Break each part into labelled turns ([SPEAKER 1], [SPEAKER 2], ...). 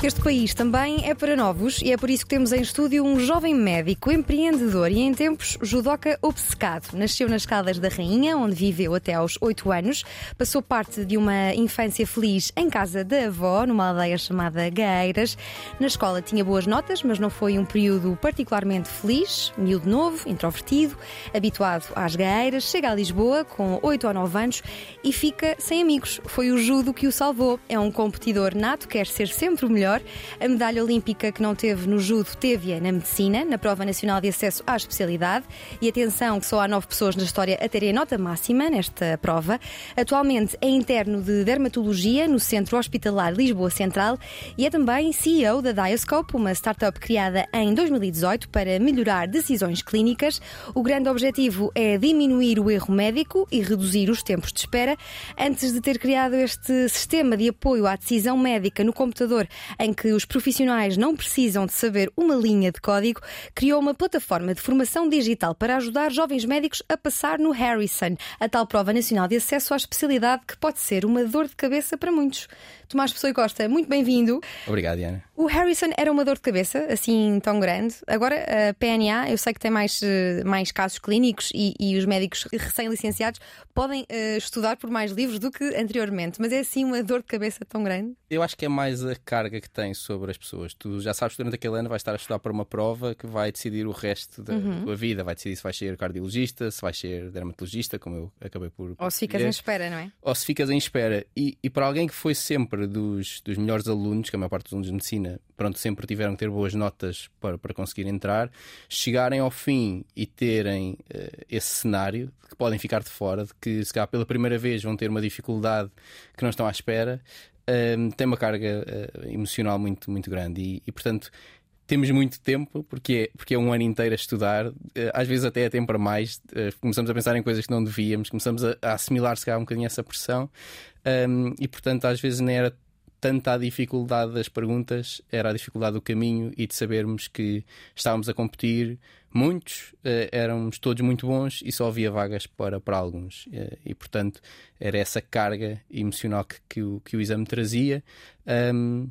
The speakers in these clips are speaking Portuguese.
[SPEAKER 1] Este país também é para novos e é por isso que temos em estúdio um jovem médico, empreendedor e em tempos judoca obcecado. Nasceu nas Caldas da Rainha, onde viveu até aos 8 anos. Passou parte de uma infância feliz em casa da avó, numa aldeia chamada Gaeiras. Na escola tinha boas notas, mas não foi um período particularmente feliz. Miúdo novo, introvertido, habituado às Gaeiras, chega a Lisboa com 8 ou 9 anos e fica sem amigos. Foi o judo que o salvou. É um competidor nato, quer ser sempre o melhor melhor. A medalha olímpica que não teve no judo teve-a na medicina, na prova nacional de acesso à especialidade. E atenção que só há nove pessoas na história a terem nota máxima nesta prova. Atualmente é interno de dermatologia no Centro Hospitalar Lisboa Central e é também CEO da Diascope, uma startup criada em 2018 para melhorar decisões clínicas. O grande objetivo é diminuir o erro médico e reduzir os tempos de espera. Antes de ter criado este sistema de apoio à decisão médica no computador em que os profissionais não precisam de saber uma linha de código, criou uma plataforma de formação digital para ajudar jovens médicos a passar no Harrison, a tal prova nacional de acesso à especialidade que pode ser uma dor de cabeça para muitos. Tomás Pessoa Costa, muito bem-vindo.
[SPEAKER 2] Obrigado, Diana.
[SPEAKER 1] O Harrison era uma dor de cabeça, assim tão grande. Agora, a PNA, eu sei que tem mais, eh, mais casos clínicos e, e os médicos recém-licenciados podem uh, estudar por mais livros do que anteriormente, mas é assim uma dor de cabeça tão grande?
[SPEAKER 2] Eu acho que é mais a carga que tem sobre as pessoas. Tu já sabes que durante aquele ano vais estar a estudar para uma prova que vai decidir o resto da uhum. tua vida. Vai decidir se vais ser cardiologista, se vais ser dermatologista, como eu acabei por.
[SPEAKER 1] Ou se ficas em espera, não é?
[SPEAKER 2] Ou se ficas em espera. E, e para alguém que foi sempre dos, dos melhores alunos, que a maior parte dos alunos de medicina, pronto, sempre tiveram que ter boas notas para, para conseguir entrar, chegarem ao fim e terem uh, esse cenário que podem ficar de fora, de que se calhar pela primeira vez vão ter uma dificuldade que não estão à espera, uh, tem uma carga uh, emocional muito, muito grande. E, e, portanto, temos muito tempo, porque é, porque é um ano inteiro a estudar, às vezes até é tempo para mais. começamos a pensar em coisas que não devíamos, começamos a, a assimilar, se calhar, um bocadinho essa pressão. Um, e portanto, às vezes nem era tanta a dificuldade das perguntas, era a dificuldade do caminho e de sabermos que estávamos a competir. Muitos uh, éramos todos muito bons e só havia vagas para, para alguns. Uh, e, portanto, era essa carga emocional que, que, o, que o exame trazia. Um,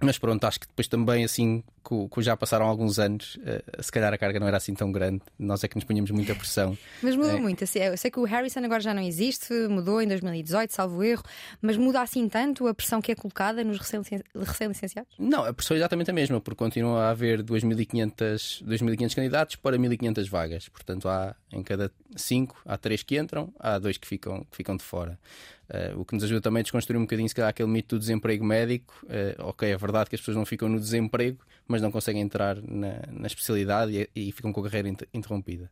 [SPEAKER 2] mas pronto, acho que depois também, assim, que já passaram alguns anos, uh, se calhar a carga não era assim tão grande. Nós é que nos punhamos muita pressão.
[SPEAKER 1] mas mudou é. muito. Eu sei que o Harrison agora já não existe, mudou em 2018, salvo erro, mas muda assim tanto a pressão que é colocada nos recém-licenciados?
[SPEAKER 2] Não, a pressão é exatamente a mesma, porque continua a haver 2.500 candidatos para 1.500 vagas. Portanto, há em cada 5, há 3 que entram, há 2 que ficam, que ficam de fora. Uh, o que nos ajuda também a desconstruir um bocadinho, se calhar, aquele mito do desemprego médico. Uh, ok, é verdade que as pessoas não ficam no desemprego, mas não conseguem entrar na, na especialidade e, e, ficam com a carreira interrompida.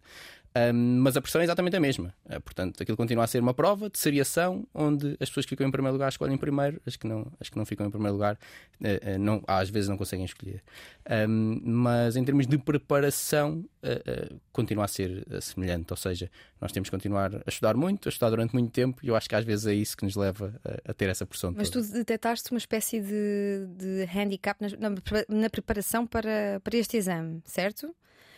[SPEAKER 2] Um, mas a pressão é exatamente a mesma. Uh, portanto, aquilo continua a ser uma prova de seriação, onde as pessoas que ficam em primeiro lugar escolhem primeiro, as que não, as que não ficam em primeiro lugar uh, uh, não, às vezes não conseguem escolher. Um, mas em termos de preparação, continua a ser semelhante. Ou seja, nós temos que continuar a estudar muito, a estudar durante muito tempo, e eu acho que às vezes é isso que nos leva a, a ter essa pressão.
[SPEAKER 1] Mas
[SPEAKER 2] toda.
[SPEAKER 1] tu detectaste uma espécie de, de handicap na, na, na preparação para, para este exame, certo?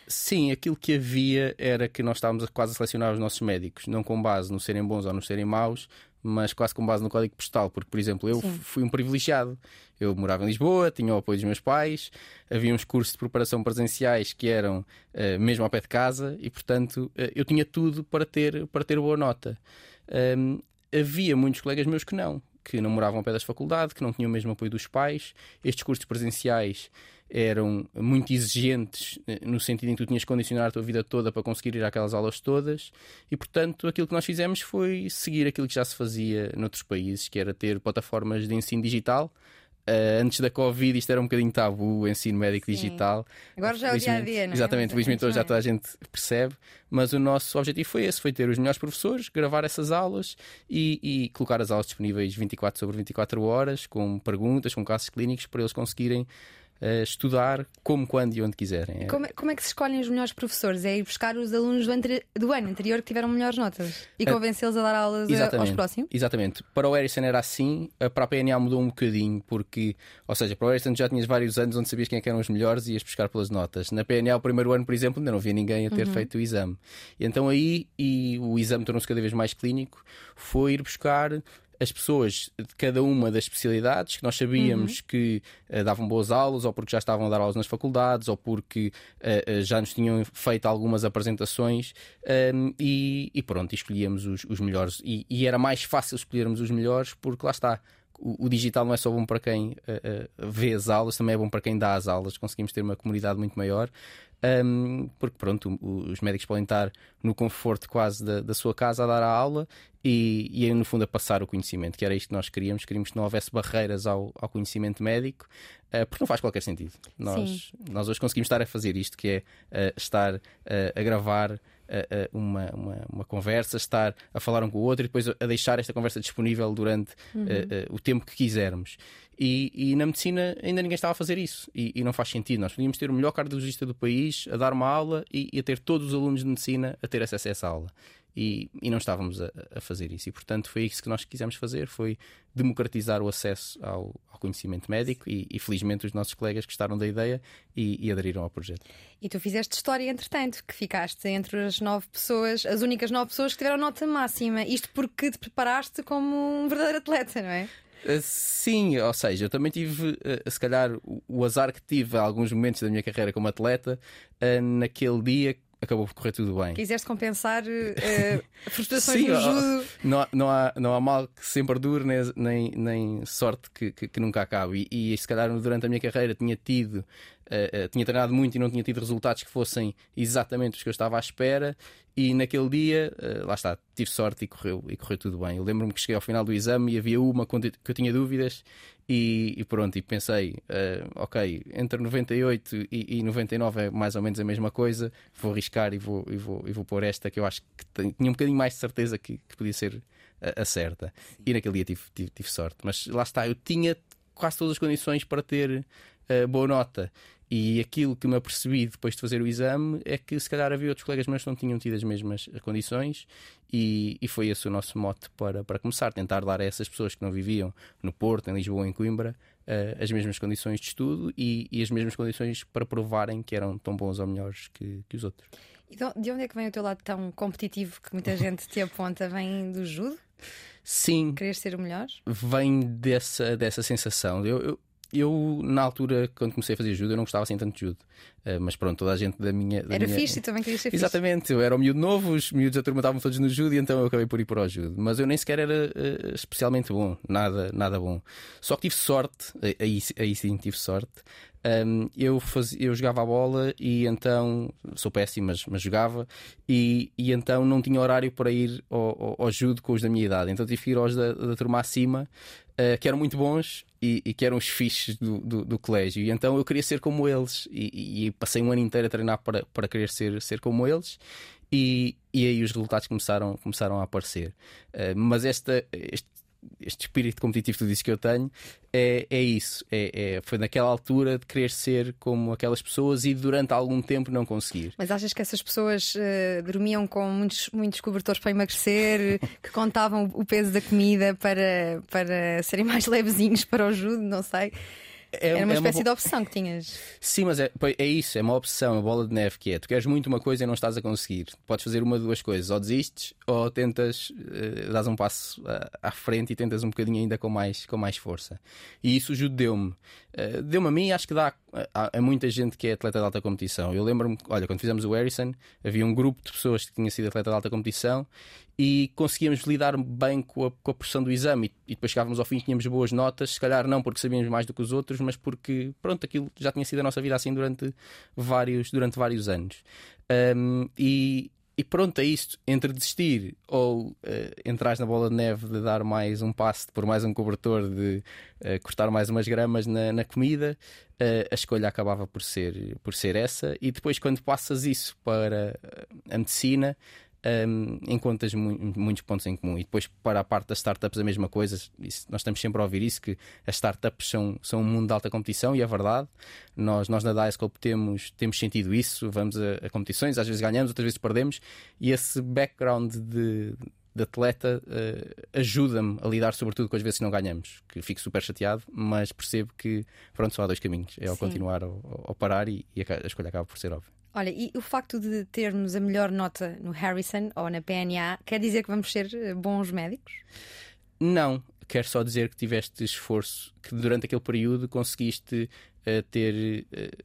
[SPEAKER 2] Sim, aquilo que havia era que nós estávamos quase a selecionar os nossos médicos, não com base no serem bons ou no serem maus, mas quase com base no código postal. Porque, por exemplo, eu Sim. fui um privilegiado. Eu morava em Lisboa, tinha o apoio dos meus pais, havia uns cursos de preparação presenciais que eram uh, mesmo ao pé de casa e, portanto, uh, eu tinha tudo para ter, para ter boa nota. Um, havia muitos colegas meus que não, que não moravam ao pé das faculdades, que não tinham o mesmo apoio dos pais. Estes cursos presenciais eram muito exigentes eh, no sentido em que tu tinhas que condicionar a tua vida toda para conseguir ir àquelas aulas todas e portanto aquilo que nós fizemos foi seguir aquilo que já se fazia noutros países que era ter plataformas de ensino digital Uh, antes da Covid isto era um bocadinho tabu, o ensino médico Sim. digital.
[SPEAKER 1] Agora já é o dia a dia, não é?
[SPEAKER 2] Exatamente, felizmente hoje já toda a gente percebe, mas o nosso objetivo foi esse: foi ter os melhores professores, gravar essas aulas e, e colocar as aulas disponíveis 24 sobre 24 horas, com perguntas, com casos clínicos, para eles conseguirem estudar como, quando e onde quiserem.
[SPEAKER 1] É como, como, é que se escolhem os melhores professores? É ir buscar os alunos do, do ano anterior que tiveram melhores notas e convencê-los a dar aulas aos próximos?
[SPEAKER 2] Exatamente. Para o Harrison era assim, para a PNA mudou um bocadinho, porque, ou seja, para o Harrison já tinhas vários anos onde sabias quem é eram os melhores e ias buscar pelas notas. Na PNA, o primeiro ano, por exemplo, ainda não havia ninguém a ter uhum. feito o exame. E então aí, e o exame tornou-se cada vez mais clínico, foi ir buscar as pessoas de cada uma das especialidades que nós sabíamos uhum. que uh, davam boas aulas, ou porque já estavam a dar aulas nas faculdades, ou porque uh, uh, já nos tinham feito algumas apresentações, um, e, e, pronto, escolhíamos os, os melhores. E, e, era mais fácil escolhermos os melhores, porque lá está. O, o digital não é só bom para quem vê as aulas, também é bom para quem dá as aulas. Conseguimos ter uma comunidade muito maior. Um, porque pronto, os médicos podem estar no conforto quase da, da sua casa a dar a aula e, e no fundo a passar o conhecimento, que era isto que nós queríamos, queríamos que não houvesse barreiras ao, ao conhecimento médico, uh, porque não faz qualquer sentido. Nós, nós hoje conseguimos estar a fazer isto, que é uh, estar uh, a gravar uma, uma, uma, conversa, estar a falar um com o outro e depois a deixar esta conversa disponível durante uhum. o tempo que quisermos. E, e, na medicina ainda ninguém estava a fazer isso e, e, não faz sentido. Nós podíamos ter o melhor cardiologista do país a dar uma aula e, e a ter todos os alunos de medicina a ter acesso a essa aula. E, não estávamos a, a, fazer isso. E portanto foi isso que nós quisemos fazer: foi democratizar o acesso ao, ao conhecimento médico e, felizmente os nossos colegas gostaram da ideia e, aderiram ao projeto.
[SPEAKER 1] E tu fizeste história, entretanto, que ficaste entre as nove pessoas, as únicas nove pessoas que tiveram nota máxima. Isto porque te preparaste como um verdadeiro atleta, não é?
[SPEAKER 2] Eh, sim, ou seja, eu também tive, eh, se calhar, o azar que tive em alguns momentos da minha carreira como atleta, eh, naquele dia acabou por correr tudo bem.
[SPEAKER 1] Quiseste compensar uh, frustrações Sim, no judo.
[SPEAKER 2] Não, há, não, há, não há mal que sempre dure, nem, nem, nem sorte que, que, que, nunca acabe. E, e se calhar durante a minha carreira tinha tido Uh, uh, tinha treinado muito e não tinha tido resultados que fossem exatamente os que eu estava à espera. E naquele dia, uh, lá está, tive sorte e correu, e correu tudo bem. Eu lembro-me que cheguei ao final do exame e havia uma que eu tinha dúvidas, e, e pronto, e pensei, ok, entre 98 e, e 99 é mais ou menos a mesma coisa, vou arriscar e vou, e vou, e vou pôr esta que eu acho que tinha um bocadinho mais de certeza que, que podia ser a, a certa. E naquele dia tive, tive, tive sorte, mas lá está, eu tinha quase todas as condições para ter boa nota. E aquilo que me apercebi depois de fazer o exame é que se calhar havia outros colegas meus que não tinham tido as mesmas condições, e, e foi esse o nosso mote para, para começar, tentar dar a essas pessoas que não viviam no Porto, em Lisboa em Coimbra uh, as mesmas condições de estudo e, e, as mesmas condições para provarem que eram tão bons ou melhores que, que os outros.
[SPEAKER 1] E de onde é que vem o teu lado tão competitivo que muita gente te aponta? Vem do judo?
[SPEAKER 2] Sim.
[SPEAKER 1] Querer ser o melhor?
[SPEAKER 2] Vem dessa, dessa sensação. Eu, eu, eu, na altura, quando comecei a fazer judo, eu não gostava assim tanto de judo. Uh, mas pronto, toda a gente da minha. Da
[SPEAKER 1] era
[SPEAKER 2] minha...
[SPEAKER 1] fixe, também queria ser
[SPEAKER 2] Exatamente, eu era um miúdo novo, os miúdos da turma estavam todos no judo e então eu acabei por ir para o judo. Mas eu nem sequer era uh, especialmente bom, nada, nada bom. Só que tive sorte, aí, aí sim tive sorte. Um, eu, fazia, eu jogava a bola e então sou péssimo, mas, mas jogava, e, e então não tinha horário para ir ao, ao, ao judo com os da minha idade. Então tive que ir aos da, da turma acima uh, que eram muito bons e, e, que eram os fixes do, do, do, colégio. E então eu queria ser como eles e, e, passei um ano inteiro a treinar para, para querer ser, ser como eles. E, e aí os resultados começaram, começaram a aparecer. Uh, mas esta, este este espírito competitivo que tu dizes que eu tenho é, é isso. É, é, foi naquela altura de querer ser como aquelas pessoas e durante algum tempo não conseguir.
[SPEAKER 1] Mas achas que essas pessoas uh, dormiam com muitos, muitos cobertores para emagrecer, que contavam o peso da comida para, para serem mais levezinhos para o judo? Não sei. É, Era uma é espécie uma... de opção que tinhas.
[SPEAKER 2] Sim, mas é, é isso, é uma opção, uma bola de neve que é. Tu queres muito uma coisa e não estás a conseguir. Podes fazer uma de duas coisas, ou desistes ou tentas, uh, dás um passo uh, à frente e tentas um bocadinho ainda com mais, com mais força. E isso deu-me. Uh, deu-me a mim, acho que dá a, a, muita gente que é atleta de alta competição. Eu lembro-me, olha, quando fizemos o Harrison, havia um grupo de pessoas que tinham sido atleta de alta competição e conseguíamos lidar bem com a, com a pressão do exame e, e depois chegávamos ao fim tínhamos boas notas, se calhar não porque sabíamos mais do que os outros, mas porque pronto, aquilo já tinha sido a nossa vida assim durante vários, durante vários anos. Um, e, e pronto, é isto. Entre desistir ou uh, entrar na bola de neve de dar mais um passo, por mais um cobertor, de uh, cortar mais umas gramas na, na comida, uh, a escolha acabava por ser, por ser essa. E depois, quando passas isso para a medicina, um, encontras mu muitos pontos em comum. E depois, para a parte das startups, a mesma coisa. Isso, nós estamos sempre a ouvir isso: que as startups são, são um mundo de alta competição, e é verdade. Nós, nós na Diascope temos, temos sentido isso. Vamos a, a competições, às vezes ganhamos, outras vezes perdemos, e esse background de de atleta uh, ajuda-me a lidar sobretudo com as vezes que não ganhamos, que fico super chateado, mas percebo que pronto, só há dois caminhos, é ao Sim. continuar ou, ou parar e, e, a escolha acaba por ser óbvia.
[SPEAKER 1] Olha, e o facto de termos a melhor nota no Harrison ou na PNA quer dizer que vamos ser eh, bons médicos?
[SPEAKER 2] Não, quer só dizer que tiveste esforço, que durante aquele período conseguiste uh, ter, uh,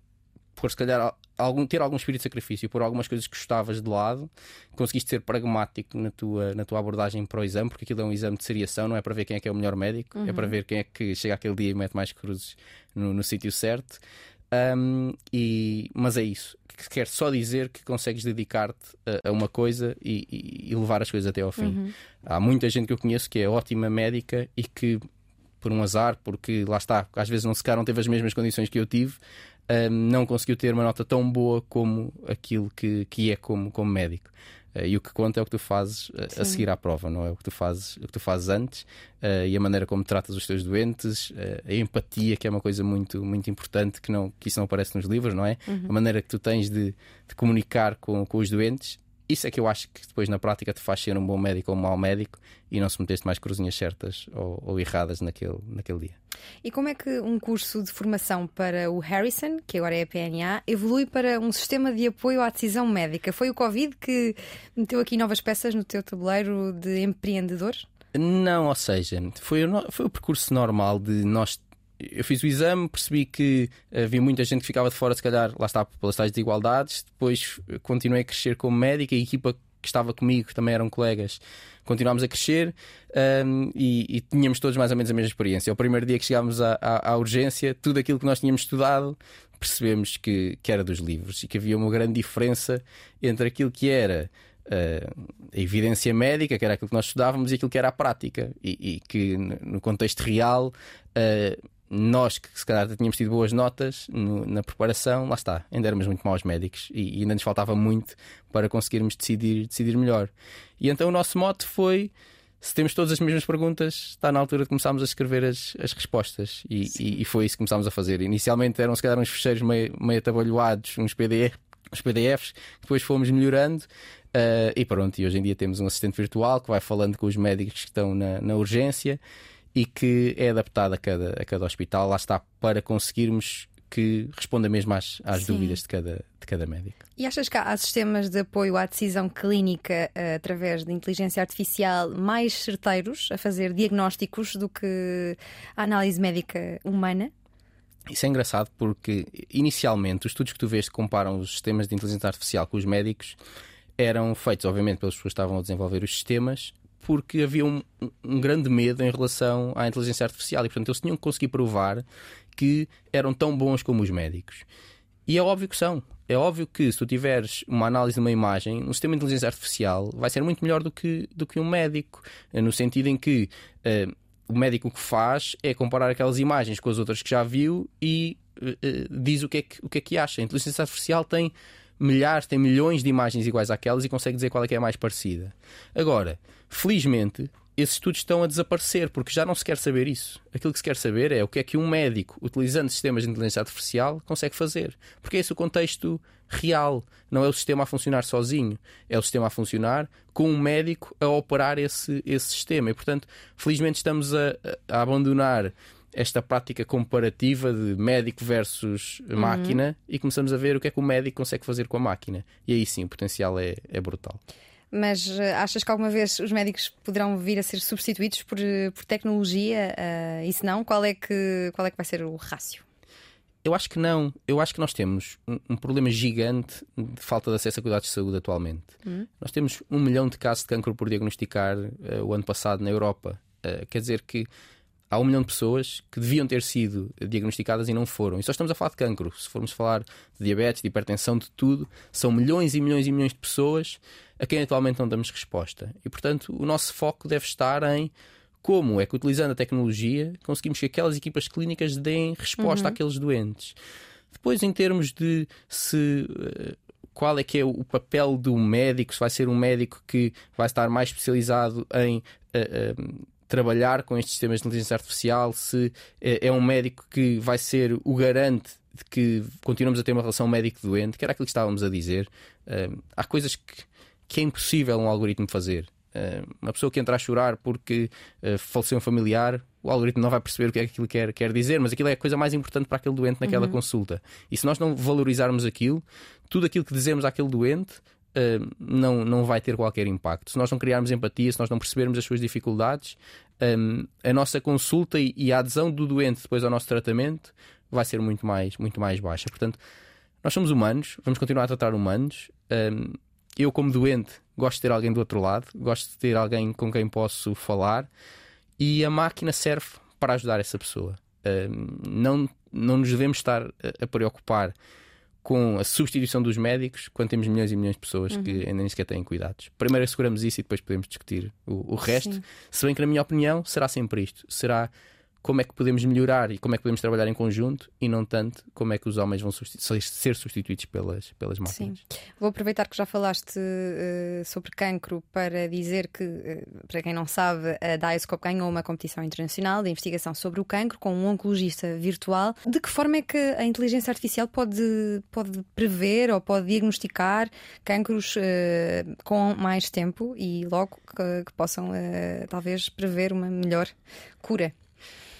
[SPEAKER 2] por se calhar, algum, ter algum espírito de sacrifício, por algumas coisas que gostavas de lado, conseguiste ser pragmático na tua, na tua abordagem para o exame, porque aquilo é um exame de seriação, não é para ver quem é que é o melhor médico, uhum. é para ver quem é que chega aquele dia e mete mais cruzes no, no sítio certo. Um, e, mas é isso que quer só dizer que consegues dedicar-te a, a, uma coisa e, e, e, levar as coisas até ao fim. Uhum. Há muita gente que eu conheço que é ótima médica e que, por um azar, porque lá está, às vezes não se não teve as mesmas condições que eu tive, um, não conseguiu ter uma nota tão boa como aquilo que, que é como, como médico. Uh, e o que conta é o que tu fazes uh, a seguir à prova, não é o que tu fazes, o que tu fazes antes uh, e a maneira como tratas os teus doentes, a empatia, que é uma coisa muito, muito importante, que, não, que isso não aparece nos livros, não é? Uhum. A maneira que tu tens de, de comunicar com, com os doentes isso é que eu acho que depois na prática te faz ser um bom médico ou um mau médico e não se meteste mais cruzinhas certas ou, ou, erradas naquele, naquele dia.
[SPEAKER 1] E como é que um curso de formação para o Harrison, que agora é a PNA, evolui para um sistema de apoio à decisão médica? Foi o Covid que meteu aqui novas peças no teu tabuleiro de empreendedor?
[SPEAKER 2] Não, ou seja, foi, foi o percurso normal de nós eu fiz o exame, percebi que havia muita gente que ficava de fora, se calhar, lá está, pelas tais desigualdades. Depois continuei a crescer como médico, a equipa que estava comigo, também eram colegas, continuámos a crescer um, e, e, tínhamos todos mais ou menos a mesma experiência. O primeiro dia que chegámos à, à, à urgência, tudo aquilo que nós tínhamos estudado, percebemos que, que era dos livros e que havia uma grande diferença entre aquilo que era. Uh, a evidência médica, que era aquilo que nós estudávamos, e aquilo que era a prática, e, e que no contexto real uh, nós que se calhar tínhamos tido boas notas no, na preparação, lá está, ainda éramos muito maus médicos e, e, ainda nos faltava muito para conseguirmos decidir, decidir melhor. E então o nosso mote foi: se temos todas as mesmas perguntas, está na altura de começarmos a escrever as, as respostas. E, e, e, foi isso que começámos a fazer. Inicialmente eram se calhar uns fecheiros meio, meio atabalhoados, uns, PDF, uns PDFs, depois fomos melhorando. Uh, e pronto, e hoje em dia temos um assistente virtual que vai falando com os médicos que estão na, na urgência e que é adaptado a cada, a cada hospital. Lá está para conseguirmos que responda mesmo às, às dúvidas de cada, de cada médico.
[SPEAKER 1] E achas que há sistemas de apoio à decisão clínica uh, através de inteligência artificial mais certeiros a fazer diagnósticos do que a análise médica humana?
[SPEAKER 2] Isso é engraçado porque, inicialmente, os estudos que tu vês que comparam os sistemas de inteligência artificial com os médicos eram feitos, obviamente, pelas pessoas que estavam a desenvolver os sistemas porque havia um, um, grande medo em relação à inteligência artificial e, portanto, eles tinham que conseguir provar que eram tão bons como os médicos. E é óbvio que são. É óbvio que se tu tiveres uma análise de uma imagem, um sistema de inteligência artificial vai ser muito melhor do que, do que um médico, no sentido em que uh, o médico o que faz é comparar aquelas imagens com as outras que já viu e uh, diz o que, é que, o que é que acha. A inteligência artificial tem milhares, tem milhões de imagens iguais àquelas e consegue dizer qual é que é a mais parecida. Agora, felizmente, esses estudos estão a desaparecer porque já não se quer saber isso. Aquilo que se quer saber é o que é que um médico, utilizando sistemas de inteligência artificial, consegue fazer. Porque é esse o contexto real. Não é o sistema a funcionar sozinho, é o sistema a funcionar com um médico a operar esse, esse sistema. E, portanto, felizmente estamos a, a abandonar esta prática comparativa de médico versus uhum. máquina e começamos a ver o que é que o médico consegue fazer com a máquina. E aí sim, o potencial é, é brutal.
[SPEAKER 1] Mas uh, achas que alguma vez os médicos poderão vir a ser substituídos por, eh, por tecnologia? Uh, e se não, qual é, que, qual é que vai ser o rácio?
[SPEAKER 2] Eu acho que não. Eu acho que nós temos um, um problema gigante de falta de acesso a cuidados de saúde atualmente. Uhum. Nós temos um milhão de casos de cancro por diagnosticar uh, o ano passado na Europa. Uh, quer dizer que há um milhão de pessoas que deviam ter sido diagnosticadas e não foram. E só estamos a falar de cancro. Se formos falar de diabetes, de hipertensão, de tudo, são milhões e milhões e milhões de pessoas a quem atualmente não damos resposta. E, portanto, o nosso foco deve estar em como é que, utilizando a tecnologia, conseguimos que aquelas equipas clínicas deem resposta uhum. àqueles doentes. Depois, em termos de se. Eh, qual é que é o papel do médico, se vai ser um médico que vai estar mais especializado em uh, uh, trabalhar com estes sistemas de inteligência artificial, se é um médico que vai ser o garante de que continuamos a ter uma relação médico-doente, que era aquilo que estávamos a dizer. Há coisas que, que é impossível um algoritmo fazer. Uma pessoa que entra a chorar porque uh, faleceu um familiar, o algoritmo não vai perceber o que é que aquilo quer, quer dizer, mas aquilo é a coisa mais importante para aquele doente naquela uhum. consulta. E se nós não valorizarmos aquilo, tudo aquilo que dizemos àquele doente Uh, não, não vai ter qualquer impacto. Se nós não criarmos empatia, se nós não percebermos as suas dificuldades, um, a nossa consulta e, e, a adesão do doente depois ao nosso tratamento vai ser muito mais, muito mais baixa. Portanto, nós somos humanos, vamos continuar a tratar humanos. Um, eu, como doente, gosto de ter alguém do outro lado, gosto de ter alguém com quem posso falar e a máquina serve para ajudar essa pessoa. Um, não, não nos devemos estar a, a, preocupar com a substituição dos médicos quando temos milhões e milhões de pessoas uhum. que ainda nem sequer têm cuidados. Primeiro asseguramos isso e depois podemos discutir o, o resto. Sim. Se bem que, na minha opinião, será sempre isto: será como é que podemos melhorar e como é que podemos trabalhar em conjunto e não tanto como é que os homens vão ser substituídos pelas, pelas máquinas.
[SPEAKER 1] Sim. Vou aproveitar que já falaste uh, sobre cancro para dizer que, uh, para quem não sabe, a Dioscope ganhou uma competição internacional de investigação sobre o cancro com um oncologista virtual. De que forma é que a inteligência artificial pode, pode prever ou pode diagnosticar cancros uh, com mais tempo e logo que, que possam talvez prever uma melhor cura?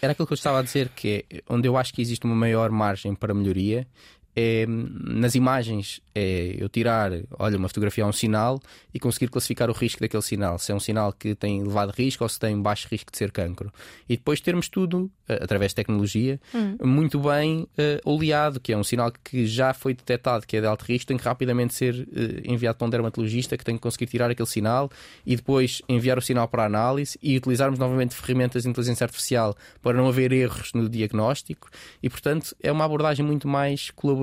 [SPEAKER 2] Era aquilo que eu estava a dizer, que é onde eu acho que existe uma maior margem para melhoria é, nas imagens é eu tirar, olha, uma fotografia a um sinal e conseguir classificar o risco daquele sinal, se é um sinal que tem elevado risco ou se tem baixo risco de ser cancro. E depois termos tudo, eh, através de tecnologia, hum. muito bem uh, oleado, que é um sinal que já foi detectado que é de alto risco, tem que rapidamente ser uh, enviado para um dermatologista que tem que conseguir tirar aquele sinal e depois enviar o sinal para análise e utilizarmos novamente ferramentas de inteligência artificial para não haver erros no diagnóstico. E, portanto, é uma abordagem muito mais colaborativa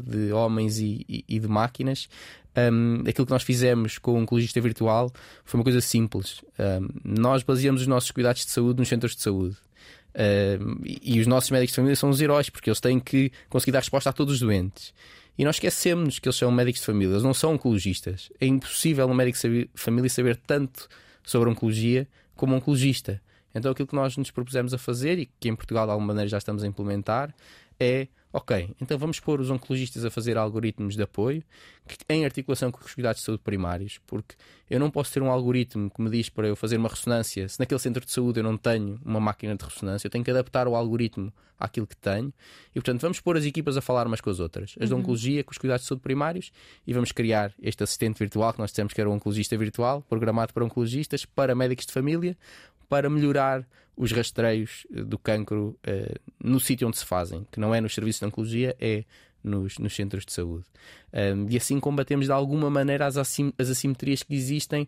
[SPEAKER 2] de homens e, e e, de máquinas. Um, aquilo que nós fizemos com o oncologista virtual foi uma coisa simples. Um, nós baseamos os nossos cuidados de saúde nos centros de saúde. Um, e, os nossos médicos de família são os heróis, porque eles têm que conseguir dar resposta a todos os doentes. E nós esquecemos que eles são médicos de família, eles não são oncologistas. É impossível um médico de família saber tanto sobre oncologia como um oncologista. Então aquilo que nós nos propusemos a fazer e que em Portugal de alguma maneira já estamos a implementar é Ok, então vamos pôr os oncologistas a fazer algoritmos de apoio que, em articulação com os cuidados de saúde primários, porque eu não posso ter um algoritmo que me diz para eu fazer uma ressonância se naquele centro de saúde eu não tenho uma máquina de ressonância, eu tenho que adaptar o algoritmo àquilo que tenho e, portanto, vamos pôr as equipas a falar umas com as outras, as uhum. de oncologia com os cuidados de saúde primários e vamos criar este assistente virtual que nós dissemos que era o oncologista virtual, programado para oncologistas, para médicos de família, para melhorar os rastreios eh, do cancro uh, no sítio onde se fazem, que não é nos serviços de oncologia, é nos, nos centros de saúde. Um, e assim combatemos de alguma maneira as, assim, as assimetrias que existem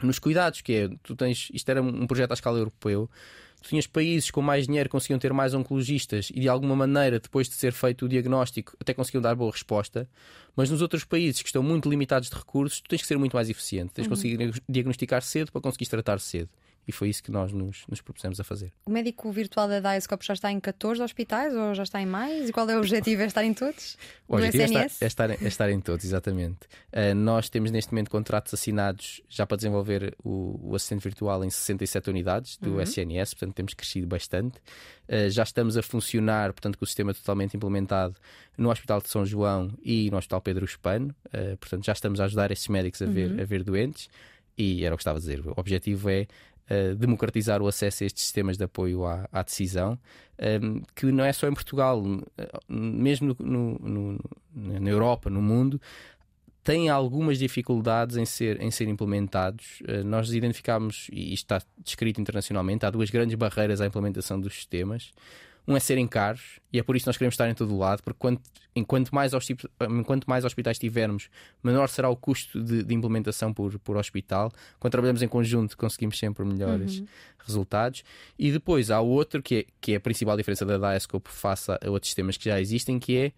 [SPEAKER 2] nos cuidados, que é, tu tens, isto era um projeto à escala europeu, tu tinhas países com mais dinheiro conseguiam ter mais oncologistas e de alguma maneira, depois de ser feito o diagnóstico, até conseguiam dar boa resposta, mas nos outros países que estão muito limitados de recursos, tu tens que ser muito mais eficiente, tens que uhum. conseguir diagnosticar cedo para conseguir tratar cedo e foi isso que nós nos, nos propusemos a fazer.
[SPEAKER 1] O médico virtual da Diascope já está em 14 hospitais ou já está em mais? E qual é o objetivo? É estar em todos?
[SPEAKER 2] O objetivo é estar, é, estar, é estar, em todos, exatamente. Uh, nós temos neste momento contratos assinados já para desenvolver o, o assistente virtual em 67 unidades do uhum. SNS, portanto temos crescido bastante. Uh, já estamos a funcionar, portanto, com o sistema totalmente implementado no Hospital de São João e no Hospital Pedro Espano. Uh, portanto, já estamos a ajudar esses médicos a ver, uhum. a ver doentes. E era o que estava a dizer. O objetivo é democratizar o acesso a estes sistemas de apoio à, à decisão, um, que não é só em Portugal, mesmo no, no, no, na Europa, no mundo, têm algumas dificuldades em ser, em ser implementados. Uh, nós identificámos, e isto está descrito internacionalmente, há duas grandes barreiras à implementação dos sistemas. Um é serem caros, e é por isso que nós queremos estar em todo o lado, porque quanto, enquanto, mais enquanto mais hospitais tivermos, menor será o custo de, de, implementação por, por hospital. Quando trabalhamos em conjunto, conseguimos sempre melhores uhum. resultados. E depois há outro que é, que é a principal diferença da Diascope face a outros sistemas que já existem, que é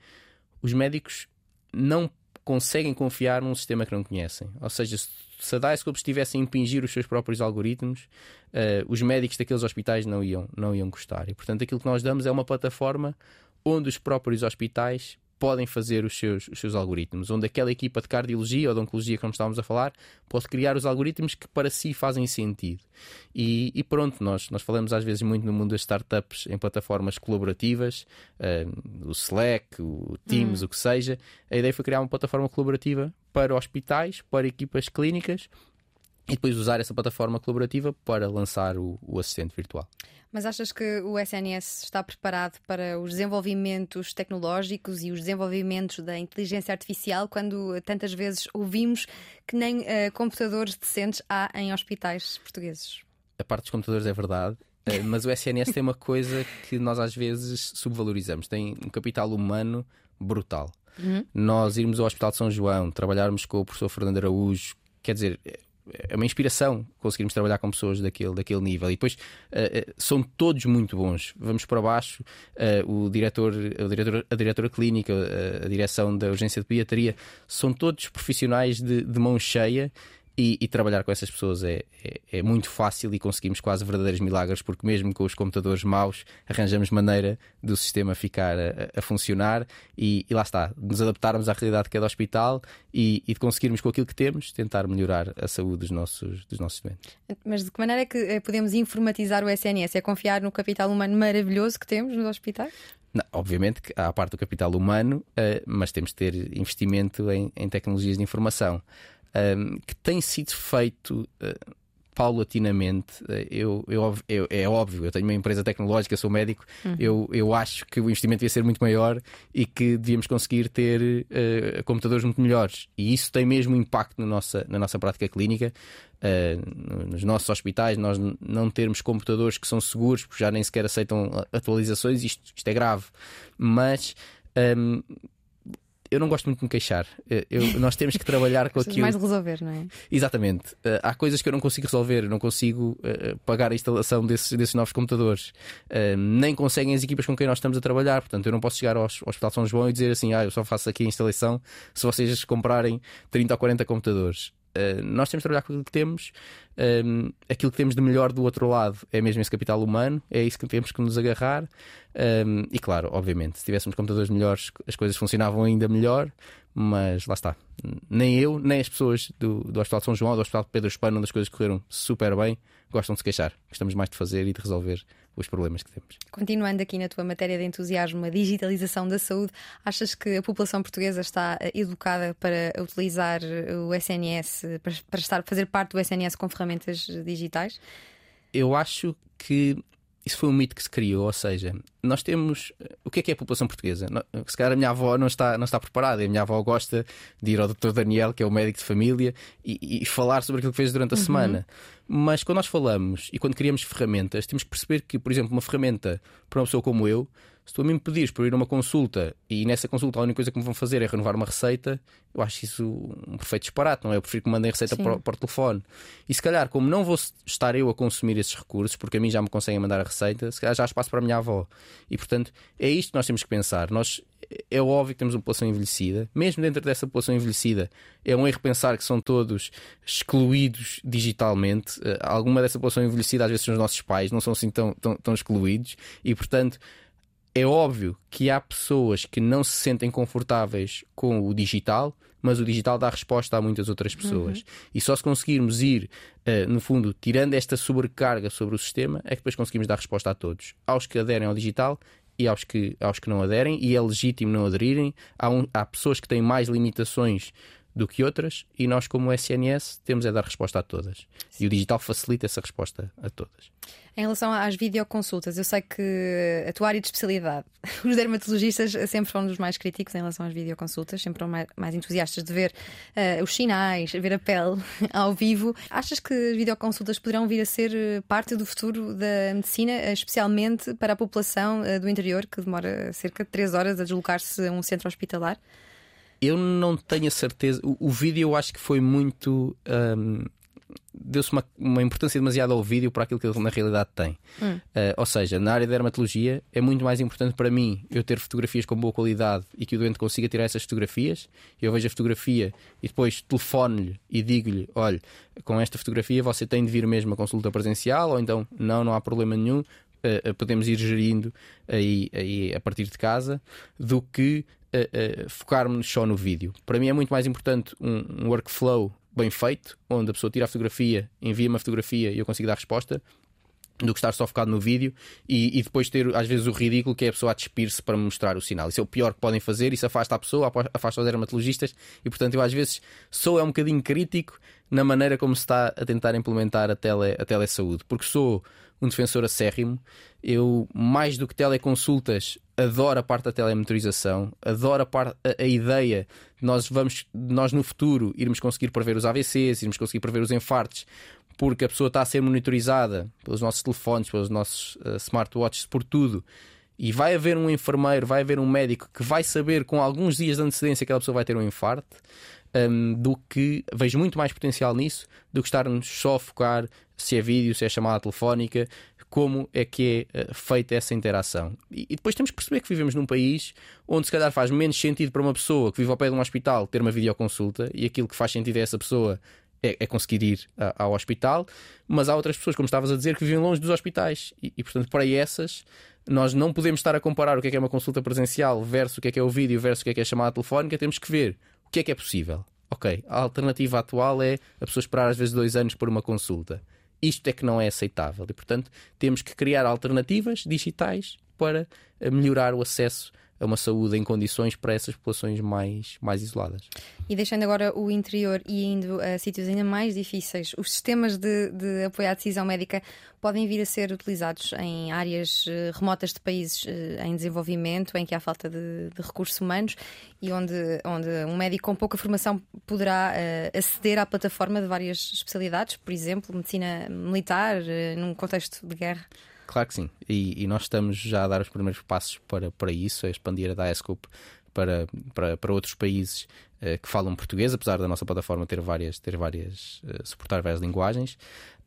[SPEAKER 2] os médicos não conseguem confiar num sistema que não conhecem. Ou seja, se a Diascope estivesse a impingir os seus próprios algoritmos, uh, os médicos daqueles hospitais não iam, não iam gostar. E, portanto, aquilo que nós damos é uma plataforma onde os próprios hospitais podem fazer os seus, os seus algoritmos, onde aquela equipa de cardiologia ou de oncologia, como estávamos a falar, pode criar os algoritmos que para si fazem sentido. E, e pronto, nós, nós falamos às vezes muito no mundo das startups em plataformas colaborativas, uh, o Slack, o Teams, hum. o que seja. A ideia foi criar uma plataforma colaborativa para hospitais, para equipas clínicas e depois usar essa plataforma colaborativa para lançar o, o assistente virtual.
[SPEAKER 1] Mas achas que o SNS está preparado para os desenvolvimentos tecnológicos e os desenvolvimentos da inteligência artificial quando tantas vezes ouvimos que nem uh, computadores decentes há em hospitais portugueses?
[SPEAKER 2] A parte dos computadores é verdade. Uh, mas o SNS tem uma coisa que nós às vezes subvalorizamos: tem um capital humano brutal. Uhum. Nós irmos ao Hospital de São João, trabalharmos com o professor Fernando Araújo, quer dizer, é uma inspiração conseguirmos trabalhar com pessoas daquele, daquele nível. E depois uh, são todos muito bons. Vamos para baixo, uh, o diretor, o diretor, a diretora clínica, a direção da urgência de pediatria, são todos profissionais de, de mão cheia e, e, trabalhar com essas pessoas é, é, é, muito fácil e conseguimos quase verdadeiros milagres, porque mesmo com os computadores maus, arranjamos maneira do sistema ficar a, a funcionar e, e, lá está, nos adaptarmos à realidade de cada hospital e, e, de conseguirmos com aquilo que temos tentar melhorar a saúde dos nossos, dos nossos doentes.
[SPEAKER 1] Mas de que maneira é que eh, podemos informatizar o SNS? É confiar no capital humano maravilhoso que temos nos hospitais?
[SPEAKER 2] Não, obviamente que há a parte do capital humano, uh, mas temos de ter investimento em, em tecnologias de informação um, que tem sido feito uh, paulatinamente. Uh, eu, eu, eu, é óbvio, eu tenho uma empresa tecnológica, sou médico, uhum. eu, eu acho que o investimento ia ser muito maior e que devíamos conseguir ter uh, computadores muito melhores. E isso tem mesmo impacto na nossa, na nossa prática clínica. Uh, nos nossos hospitais, nós não termos computadores que são seguros, porque já nem sequer aceitam atualizações, isto, isto é grave. Mas um, eu não gosto muito de me queixar. Eu, nós temos que trabalhar com aquilo.
[SPEAKER 1] mais resolver, não é?
[SPEAKER 2] Exatamente. Uh, há coisas que eu não consigo resolver. Eu não consigo uh, pagar a instalação desses, desses novos computadores. Nem conseguem as equipas com quem nós estamos a trabalhar. Portanto, eu não posso chegar ao, ao Hospital São João e dizer assim: ah, eu só faço aqui a instalação se vocês comprarem 30 ou 40 computadores. Nós temos de trabalhar com aquilo que temos. Um, aquilo que temos de melhor do outro lado é mesmo esse capital humano, é isso que temos que nos agarrar. Um, e claro, obviamente, se tivéssemos computadores melhores, as coisas funcionavam ainda melhor, mas lá está. Nem eu, nem as pessoas do, do Hospital de São João, do Hospital de Pedro Espano, onde as coisas correram super bem, gostam de se queixar. Gostamos mais de fazer e de resolver os problemas que temos.
[SPEAKER 1] Continuando aqui na tua matéria de entusiasmo, a digitalização da saúde, achas que a população portuguesa está educada para utilizar o SNS, para, para estar, fazer parte do SNS com ferramentas digitais?
[SPEAKER 2] Eu acho que isso foi um mito que se criou, ou seja, nós temos. O que é que é a população portuguesa? Se calhar a minha avó não está, não está preparada. A minha avó gosta de ir ao Dr. Daniel, que é o médico de família, e, e falar sobre aquilo que fez durante a uhum. semana. Mas quando nós falamos e quando criamos ferramentas, temos que perceber que, por exemplo, uma ferramenta para uma pessoa como eu se tu a mim me pedires para ir a uma consulta e nessa consulta a única coisa que me vão fazer é renovar uma receita, eu acho isso um perfeito disparate, não é? Eu prefiro que me mandem receita o telefone. E se calhar, como não vou estar eu a consumir esses recursos, porque a mim já me conseguem mandar a receita, se calhar já espaço para a minha avó. E portanto, é isto que nós temos que pensar. Nós, é óbvio que temos uma população envelhecida, mesmo dentro dessa população envelhecida, é um erro pensar que são todos excluídos digitalmente. Uh, alguma dessa população envelhecida, às vezes, são os nossos pais, não são assim tão, tão, tão excluídos, e portanto é óbvio que há pessoas que não se sentem confortáveis com o digital, mas o digital dá resposta a muitas outras pessoas. Uhum. E só se conseguirmos ir, uh, no fundo, tirando esta sobrecarga sobre o sistema, é que depois conseguimos dar resposta a todos. Aos que aderem ao digital e aos que, aos que não aderem, e é legítimo não aderirem. Há, um, há pessoas que têm mais limitações do que outras e nós, como SNS, temos é dar resposta a todas. Sim. E o digital facilita essa resposta a todas.
[SPEAKER 1] Em relação às videoconsultas, eu sei que a tua área de especialidade, os dermatologistas sempre foram dos mais críticos em relação às videoconsultas, sempre foram mais, entusiastas de ver uh, os sinais, ver a pele ao vivo. Achas que as videoconsultas poderão vir a ser eh, parte do futuro da medicina, especialmente para a população uh, do interior, que demora cerca de 3 horas a deslocar-se a um centro hospitalar?
[SPEAKER 2] Eu não tenho a certeza. O, o vídeo eu acho que foi muito. Um, Deu-se uma, uma, importância demasiado ao vídeo para aquilo que ele na realidade tem. Hum. Uh, ou seja, na área da dermatologia é muito mais importante para mim eu ter fotografias com boa qualidade e que o doente consiga tirar essas fotografias. Eu vejo a fotografia e depois telefono-lhe e digo-lhe: olha, com esta fotografia você tem de vir mesmo a consulta presencial, ou então não, não há problema nenhum, uh, podemos ir gerindo aí, aí a partir de casa, do que uh, focarmos só no vídeo. Para mim é muito mais importante um, um workflow bem feito, onde a pessoa tira a fotografia, envia uma fotografia e eu consigo dar resposta, do que estar só focado no vídeo e, e, depois ter às vezes o ridículo que é a pessoa a despir-se para mostrar o sinal. Isso é o pior que podem fazer, isso afasta a pessoa, afasta os dermatologistas e portanto eu às vezes sou é um bocadinho crítico na maneira como se está a tentar implementar a, tele, a telesaúde, porque sou um defensor acérrimo, eu mais do que teleconsultas adoro a parte da telemetrização, adoro a, parte, a, a ideia de nós vamos, nós no futuro irmos conseguir prever os AVCs, irmos conseguir prever os infartos, porque a pessoa está a ser monitorizada pelos nossos telefones, pelos nossos uh, smartwatches, por tudo. E vai haver um enfermeiro, vai haver um médico que vai saber com alguns dias de antecedência que aquela pessoa vai ter um infarto, um, do que vejo muito mais potencial nisso do que estar-nos só a focar se é vídeo, se é chamada telefónica, como é que é uh, feita essa interação. E, e, depois temos que perceber que vivemos num país onde se calhar faz menos sentido para uma pessoa que vive ao pé de um hospital ter uma videoconsulta e aquilo que faz sentido é essa pessoa é, é conseguir ir a, ao hospital, mas há outras pessoas, como estavas a dizer, que vivem longe dos hospitais e, e, portanto, para essas, nós não podemos estar a comparar o que é, que é uma consulta presencial versus o que é que é o vídeo versus o que é que é a chamada telefónica, temos que ver o que é que é possível. Ok, a alternativa atual é a pessoa esperar às vezes dois anos por uma consulta. Isto é que não é aceitável e, portanto, temos que criar alternativas digitais para melhorar o acesso a uma saúde em condições para essas populações mais, mais isoladas.
[SPEAKER 1] E deixando agora o interior e indo a sítios ainda mais difíceis, os sistemas de, de apoio à decisão médica podem vir a ser utilizados em áreas eh, remotas de países eh, em desenvolvimento, em que há falta de, de recursos humanos e onde, onde um médico com pouca formação poderá uh, aceder à plataforma de várias especialidades, por exemplo, medicina militar, num contexto de guerra.
[SPEAKER 2] Claro que sim. E, e, nós estamos já a dar os primeiros passos para, para isso, a expandir a Diascope para, para, para outros países uh, que falam português, apesar da nossa plataforma ter várias, ter várias uh, suportar várias linguagens.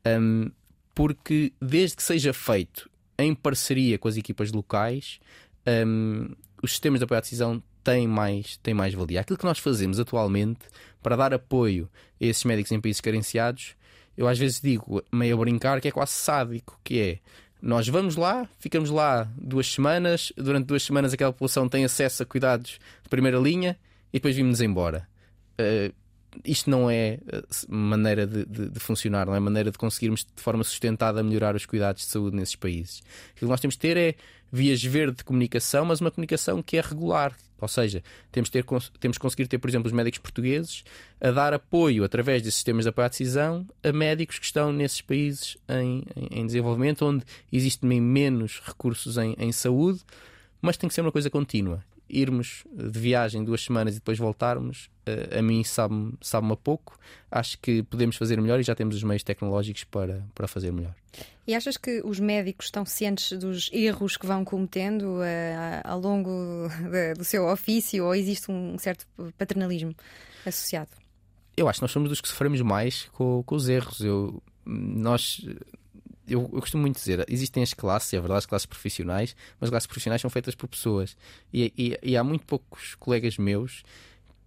[SPEAKER 2] Um, porque desde que seja feito em parceria com as equipas locais, um, os sistemas de apoio à decisão têm mais, têm mais valia. Aquilo que nós fazemos atualmente para dar apoio a esses médicos em países carenciados, eu às vezes digo, meio a brincar, que é quase sádico, que é nós vamos lá, ficamos lá duas semanas, durante duas semanas aquela população tem acesso a cuidados de primeira linha e depois vimos embora. Uh, isto não é eh, maneira de, de, de, funcionar, não é maneira de conseguirmos de forma sustentada melhorar os cuidados de saúde nesses países. Aquilo que nós temos de ter é vias verdes de comunicação, mas uma comunicação que é regular, ou seja, temos, ter, temos que conseguir ter, por exemplo, os médicos portugueses a dar apoio através de sistemas de apoio à decisão a médicos que estão nesses países em, em, em desenvolvimento, onde existem menos recursos em, em saúde, mas tem que ser uma coisa contínua irmos de viagem duas semanas e depois voltarmos, eh, a mim sabe-me sabe a pouco. Acho que podemos fazer melhor e já temos os meios tecnológicos para, para fazer melhor.
[SPEAKER 1] E achas que os médicos estão cientes dos erros que vão cometendo uh, ao longo de, do seu ofício ou existe um certo paternalismo associado?
[SPEAKER 2] Eu acho que nós somos dos que sofremos mais com, com os erros. Eu, nós eu, eu, costumo muito dizer, existem as classes, é verdade, as classes profissionais, mas as classes profissionais são feitas por pessoas. E, e, e há muito poucos colegas meus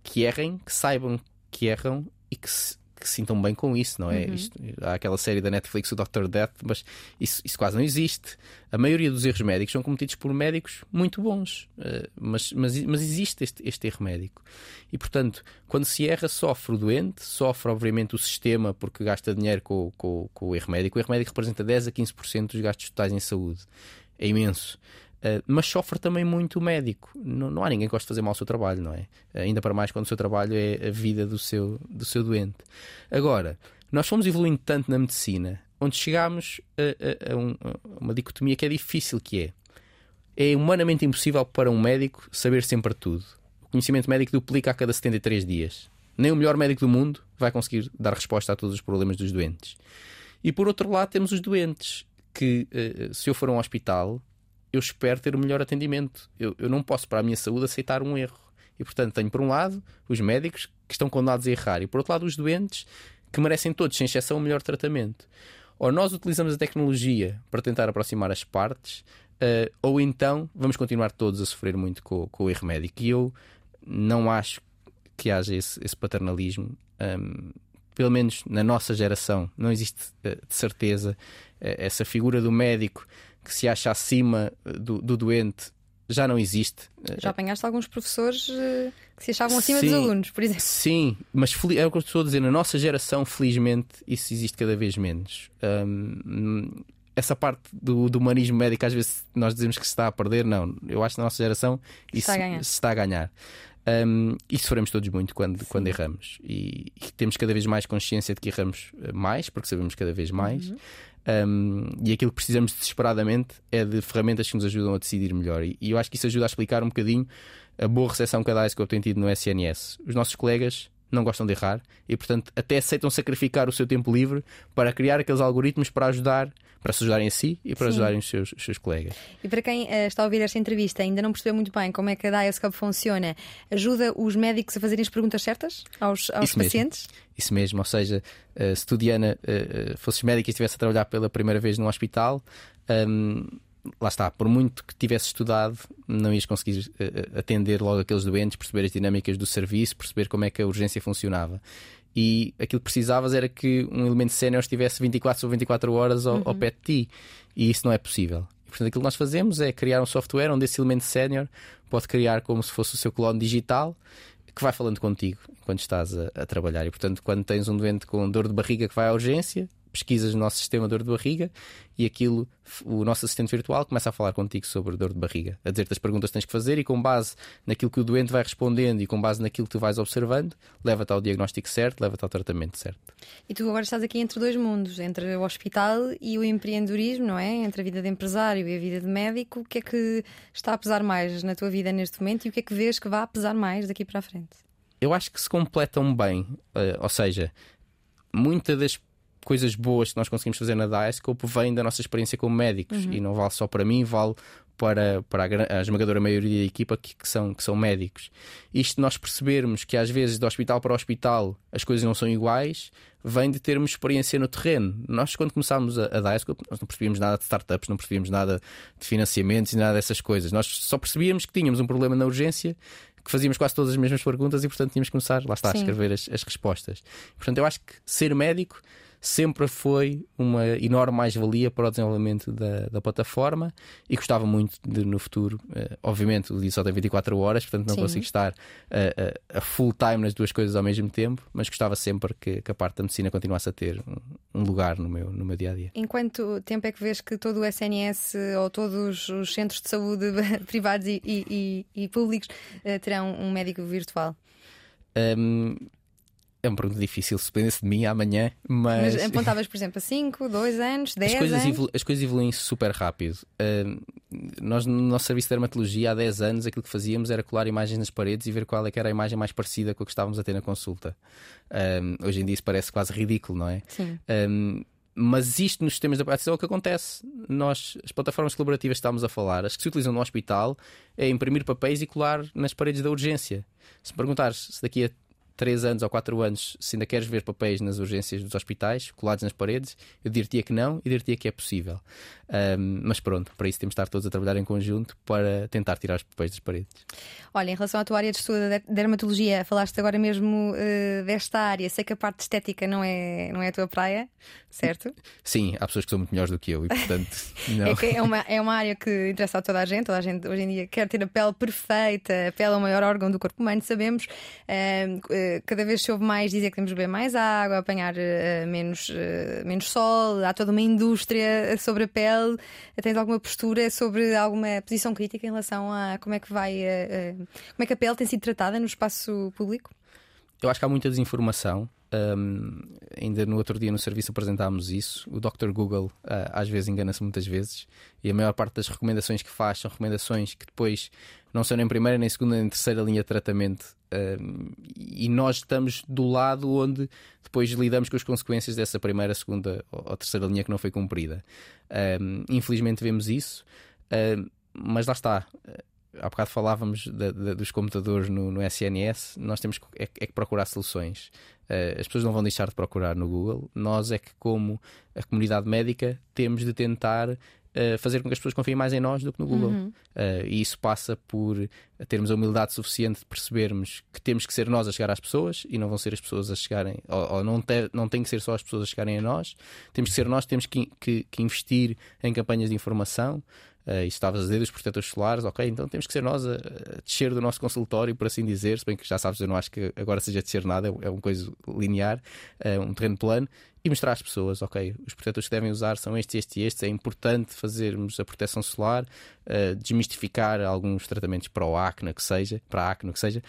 [SPEAKER 2] que errem, que saibam que erram e que se, que se sintam bem com isso, não é? Uhum. Isto, há aquela série da Netflix, o Dr. Death, mas isso, isso, quase não existe. A maioria dos erros médicos são cometidos por médicos muito bons, uh, mas, mas, mas existe este, este erro médico. E portanto, quando se erra, sofre o doente, sofre obviamente o sistema porque gasta dinheiro com, com, com o erro médico. O erro médico representa 10 a 15% dos gastos totais em saúde. É imenso. Uh, mas sofre também muito o médico. Não, não, há ninguém que goste de fazer mal o seu trabalho, não é? Ainda para mais quando o seu trabalho é a vida do seu, do seu doente. Agora, nós fomos evoluindo tanto na medicina, onde chegámos a, a, a, um, a uma dicotomia que é difícil, que é é humanamente impossível para um médico saber sempre tudo. O conhecimento médico duplica a cada 73 dias. Nem o melhor médico do mundo vai conseguir dar resposta a todos os problemas dos doentes. E por outro lado, temos os doentes que, uh, se eu for a um hospital, eu espero ter o melhor atendimento. Eu, eu não posso, para a minha saúde, aceitar um erro. E, portanto, tenho, por um lado, os médicos que estão condenados a errar, e, por outro lado, os doentes que merecem todos, sem exceção, o melhor tratamento. Ou nós utilizamos a tecnologia para tentar aproximar as partes, uh, ou então vamos continuar todos a sofrer muito com, com o erro médico. E eu não acho que haja esse, esse paternalismo. Um, pelo menos na nossa geração, não existe uh, de certeza uh, essa figura do médico que se acha acima do, do doente já não existe.
[SPEAKER 1] Já apanhaste alguns professores uh, que se achavam acima
[SPEAKER 2] sim,
[SPEAKER 1] dos alunos, por exemplo.
[SPEAKER 2] Sim, mas é o que eu estou a dizer, na nossa geração, felizmente, isso existe cada vez menos. Essa parte do, do, humanismo médico, às vezes nós dizemos que se está a perder, não. Eu acho que na nossa geração isso
[SPEAKER 1] está a
[SPEAKER 2] se está a ganhar. E sofremos todos muito quando, quando erramos. E, e, temos cada vez mais consciência de que erramos eh, mais, porque sabemos cada vez mais. Uhum. Um, e aquilo que precisamos desesperadamente é de ferramentas que nos ajudam a decidir melhor. E, e eu acho que isso ajuda a explicar um bocadinho a boa recepção que a DICE tem tido no SNS. Os nossos colegas não gostam de errar e, portanto, até aceitam sacrificar o seu tempo livre para criar aqueles algoritmos para ajudar para se ajudarem a si e para Sim. ajudarem os seus, os seus colegas.
[SPEAKER 1] E para quem uh, está a ouvir esta entrevista ainda não percebeu muito bem como é que a Diascope funciona, ajuda os médicos a fazerem as perguntas certas aos, aos
[SPEAKER 2] Isso
[SPEAKER 1] pacientes?
[SPEAKER 2] Mesmo. Isso mesmo, ou seja, uh, se tu, Diana, uh, fosses médica e estivesse a trabalhar pela primeira vez num hospital, um, lá está, por muito que tivesse estudado, não ias conseguir atender logo aqueles doentes, perceber as dinâmicas do serviço, perceber como é que a urgência funcionava e aquilo que precisavas era que um elemento sénior estivesse 24 sobre 24 horas ao, uhum. ao pé de ti e isso não é possível. E, portanto, aquilo que nós fazemos é criar um software onde esse elemento sénior pode criar como se fosse o seu clone digital que vai falando contigo enquanto estás a, a trabalhar. E, portanto, quando tens um doente com dor de barriga que vai à urgência, pesquisas no nosso sistema de dor de barriga e aquilo, o nosso assistente virtual começa a falar contigo sobre dor de barriga, a dizer-te as perguntas que tens que fazer e com base naquilo que o doente vai respondendo e com base naquilo que tu vais observando, leva-te ao diagnóstico certo, leva-te ao tratamento certo.
[SPEAKER 1] E tu agora estás aqui entre dois mundos, entre o hospital e o empreendedorismo, não é? Entre a vida de empresário e a vida de médico. O que é que está a pesar mais na tua vida neste momento e o que é que vês que vai a pesar mais daqui para a frente?
[SPEAKER 2] Eu acho que se completam bem, eh, ou seja, muitas das coisas boas que nós conseguimos fazer na Diascope vêm da nossa experiência como médicos uhum. e não vale só para mim, vale para, para a, a esmagadora maioria da equipa que, que, são, que são médicos. Isto nós percebermos que às vezes de hospital para hospital as coisas não são iguais, vem de termos experiência no terreno. Nós, quando começámos a, a Diascope, nós não percebíamos nada de startups, não percebíamos nada de financiamentos e nada dessas coisas. Nós só percebíamos que tínhamos um problema na urgência que fazíamos quase todas as mesmas perguntas e, portanto, tínhamos que começar, lá está, Sim. a escrever as, as respostas. Portanto, eu acho que ser médico sempre foi uma enorme mais-valia para o desenvolvimento da, da, plataforma e gostava muito de no futuro, uh, obviamente o dia só tem 24 horas, portanto não Sim. consigo estar uh, a full time nas duas coisas ao mesmo tempo, mas gostava sempre que, que a parte da medicina continuasse a ter um, um, lugar no meu, no meu dia a dia.
[SPEAKER 1] Em quanto tempo é que vês que todo o SNS ou todos os centros de saúde privados e, e, e, e públicos uh, terão um médico virtual?
[SPEAKER 2] Um, é uma pergunta difícil, se dependesse de mim amanhã, mas.
[SPEAKER 1] Mas apontavas, por exemplo, a 5, 2 anos, 10 as
[SPEAKER 2] anos? as coisas evoluem super rápido. Uh, nós, no nosso serviço de dermatologia, há 10 anos, aquilo que fazíamos era colar imagens nas paredes e ver qual é que era a imagem mais parecida com a que estávamos a ter na consulta. Uh, hoje em dia isso parece quase ridículo, não é?
[SPEAKER 1] Sim.
[SPEAKER 2] Uh, mas isto nos sistemas da prática é o que acontece. Nós, as plataformas colaborativas que estamos a falar, as que se utilizam no hospital, é imprimir papéis e colar nas paredes da urgência. Se me perguntares se daqui a 3 anos ou 4 anos, se ainda queres ver papéis nas urgências dos hospitais, colados nas paredes, eu diria que não e diria que é possível. Um, mas pronto, para isso temos de estar todos a trabalhar em conjunto para tentar tirar os papéis das paredes.
[SPEAKER 1] Olha, em relação à tua área de estudo da dermatologia, falaste agora mesmo uh, desta área. Sei que a parte estética não é, não é a tua praia, certo?
[SPEAKER 2] Sim, há pessoas que são muito melhores do que eu e, portanto, não.
[SPEAKER 1] é, é, uma, é uma área que interessa a toda a gente. Toda a gente hoje em dia quer ter a pele perfeita, a pele é o maior órgão do corpo humano, sabemos. Uh, cada vez se ouve mais dizer que temos de beber mais água, apanhar uh, menos, menos sol, há toda uma indústria sobre a pele. Tens alguma postura sobre alguma posição crítica em relação a como é que vai, uh, como é que a pele tem sido tratada no espaço público?
[SPEAKER 2] Eu acho que há muita desinformação. Um, ainda no outro dia no serviço apresentámos isso. O Dr. Google uh, às vezes engana-se muitas vezes e a maior parte das recomendações que faz são recomendações que depois não são nem primeira, nem segunda, nem terceira linha de tratamento. Um, e nós estamos do lado onde depois lidamos com as consequências dessa primeira, segunda ou terceira linha que não foi cumprida. Um, infelizmente vemos isso, mas lá está há bocado falávamos dos computadores no, no, SNS, nós temos que, é, é que procurar soluções. Uh, as pessoas não vão deixar de procurar no Google. Nós é que, como a comunidade médica, temos de tentar uh, fazer com que as pessoas confiem mais em nós do que no Google. Uhum. Uh, e isso passa por termos a humildade suficiente de percebermos que temos que ser nós a chegar às pessoas e não vão ser as pessoas a chegarem, ou, ou não, ter, não tem que ser só as pessoas a chegarem a nós. Temos que ser nós, temos que, que, que investir em campanhas de informação. Uh, e estavas a dizer dos protetores solares, ok, então temos que ser nós a, a, descer do nosso consultório, por assim dizer, se bem que já sabes, eu não acho que agora seja descer nada, é, é uma coisa linear, é um terreno plano, e mostrar às pessoas, ok, os protetores que devem usar são estes, estes e estes, é importante fazermos a proteção solar, uh, desmistificar alguns tratamentos para o acne, que seja, para a acne, que seja,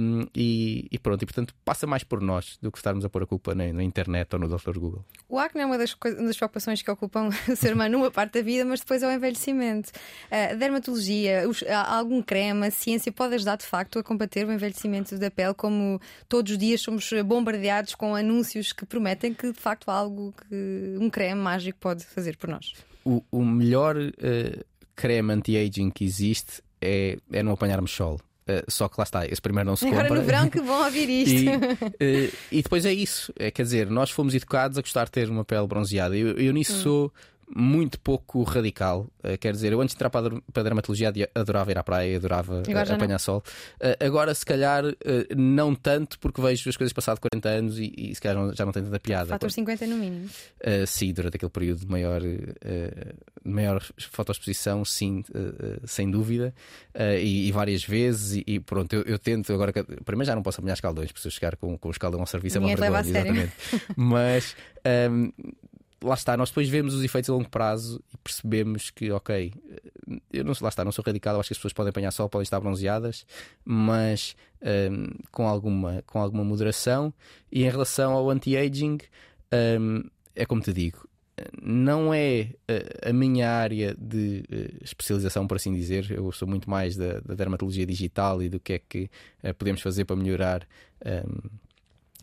[SPEAKER 2] um, e, e, pronto, e portanto passa mais por nós do que estarmos a pôr a culpa na, na internet ou no Dr. Google.
[SPEAKER 1] O acne é uma das, das preocupações que ocupam o ser humano numa parte da vida, mas depois é o envelhecimento. Uh, dermatologia, os, algum creme, a ciência pode ajudar de facto a combater o envelhecimento da pele, como todos os dias somos bombardeados com anúncios que prometem que de facto facto algo que um creme mágico pode fazer por nós.
[SPEAKER 2] O, o melhor uh, creme anti-aging que existe é, é não apanharmos sol. Uh, só que lá está, esse primeiro não se
[SPEAKER 1] Agora
[SPEAKER 2] compra.
[SPEAKER 1] no verão que bom ouvir isto.
[SPEAKER 2] e, uh, e depois é isso, é, quer dizer, nós fomos educados a gostar de ter uma pele bronzeada. Eu, eu nisso hum. sou muito pouco radical. Uh, quer dizer, eu antes de entrar para a dermatologia adorava ir à praia, adorava uh, apanhar sol. Uh, agora, se calhar, não tanto, porque vejo as coisas passado 40 anos e, e se calhar não, já não tem tanta piada.
[SPEAKER 1] Fator 50 no mínimo.
[SPEAKER 2] sim, durante aquele período de maior, maior fotoexposição, sim, sem dúvida. E, e, várias vezes, e, e pronto, eu, eu, tento agora. Primeiro já não posso apanhar escaldões, porque se eu chegar com, com o escaldão ao serviço
[SPEAKER 1] Ninguém
[SPEAKER 2] é uma
[SPEAKER 1] vergonha, exatamente.
[SPEAKER 2] Mas. Um, lá está, nós depois vemos os efeitos a longo prazo e percebemos que, ok, eu não lá está, não sou radical, acho que as pessoas podem apanhar sol, podem estar bronzeadas, mas um, com, alguma, com alguma moderação. E em relação ao anti-aging, um, é como te digo, não é a, minha área de uh, especialização, por assim dizer. Eu sou muito mais da, da dermatologia digital e do que é que podemos fazer para melhorar. Um,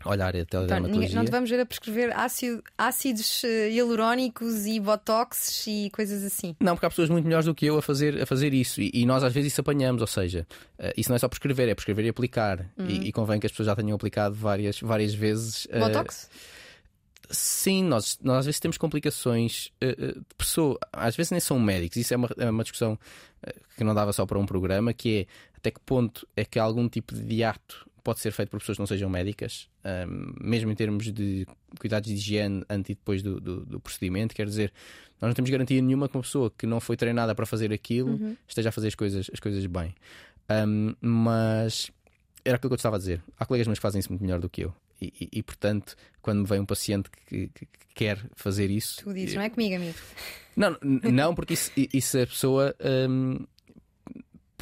[SPEAKER 2] olhar a teledermatologia.
[SPEAKER 1] Então, não te vamos ver a prescrever ácido, ácidos eh, hialurónicos e botox e coisas assim.
[SPEAKER 2] Não, porque há pessoas muito melhores do que eu a fazer, a fazer isso e, e nós às vezes isso apanhamos, ou seja, uh, isso não é só prescrever, é prescrever e aplicar. Uhum. E, e, convém que as pessoas já tenham aplicado várias, várias vezes.
[SPEAKER 1] Uh, botox?
[SPEAKER 2] Sim, nós, nós às vezes temos complicações uh, de pessoa, às vezes nem são médicos, isso é uma, é uma discussão que não dava só para um programa, que é até que ponto é que algum tipo de ato pode ser feito por pessoas que não sejam médicas, um, mesmo em termos de cuidados de higiene antes e depois do, do, do, procedimento. Quer dizer, nós não temos garantia nenhuma que uma pessoa que não foi treinada para fazer aquilo uhum. esteja a fazer as coisas, as coisas bem. Um, mas era aquilo que eu estava a dizer. Há colegas meus que fazem isso muito melhor do que eu. E, e, e portanto, quando me vem um paciente que, que, que, quer fazer isso.
[SPEAKER 1] Tu dizes, não é comigo, amigo.
[SPEAKER 2] Não, não porque isso, isso a pessoa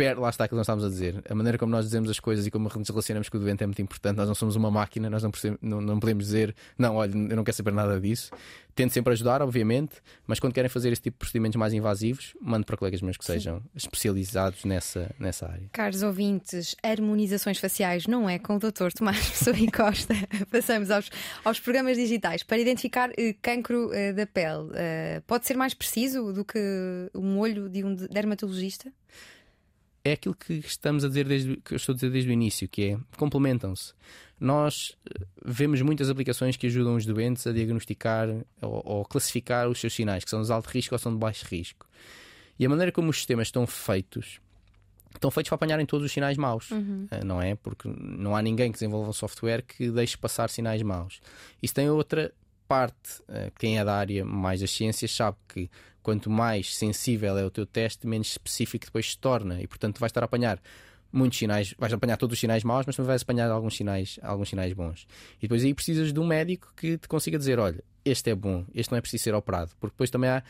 [SPEAKER 2] um, lá está aquilo que nós estávamos a dizer. A maneira como nós dizemos as coisas e como nos relacionamos com o doente é muito importante. Nós não somos uma máquina, nós não, não, não podemos dizer, não, olha, eu não quero saber nada disso. Tento sempre ajudar, obviamente, mas quando querem fazer esse tipo de procedimentos mais invasivos, mando para colegas meus que Sim. sejam especializados nessa, nessa área.
[SPEAKER 1] Caros ouvintes, harmonizações faciais não é com o Dr. Tomás Pessoa e Costa. Passamos aos, aos programas digitais para identificar uh, cancro uh, da pele. Uh, pode ser mais preciso do que um olho de um dermatologista?
[SPEAKER 2] É aquilo que estamos a dizer desde que eu estou a dizer desde o início, que é complementam-se. Nós eh, vemos muitas aplicações que ajudam os doentes a diagnosticar ou, ou, classificar os seus sinais, que são de alto risco ou são de baixo risco. E a maneira como os sistemas estão feitos estão feitos para apanharem todos os sinais maus, uhum. Eh, não é? Porque não há ninguém que desenvolva um software que deixe passar sinais maus. Isso tem outra parte. Eh, quem é da área mais das ciências sabe que quanto mais sensível é o teu teste, menos específico depois se torna. E portanto vais estar a apanhar muitos sinais, vais apanhar todos os sinais maus, mas também vais apanhar alguns sinais, alguns sinais bons. E depois aí precisas de um médico que te consiga dizer: olha, este é bom, este não é preciso ser operado. Porque depois também há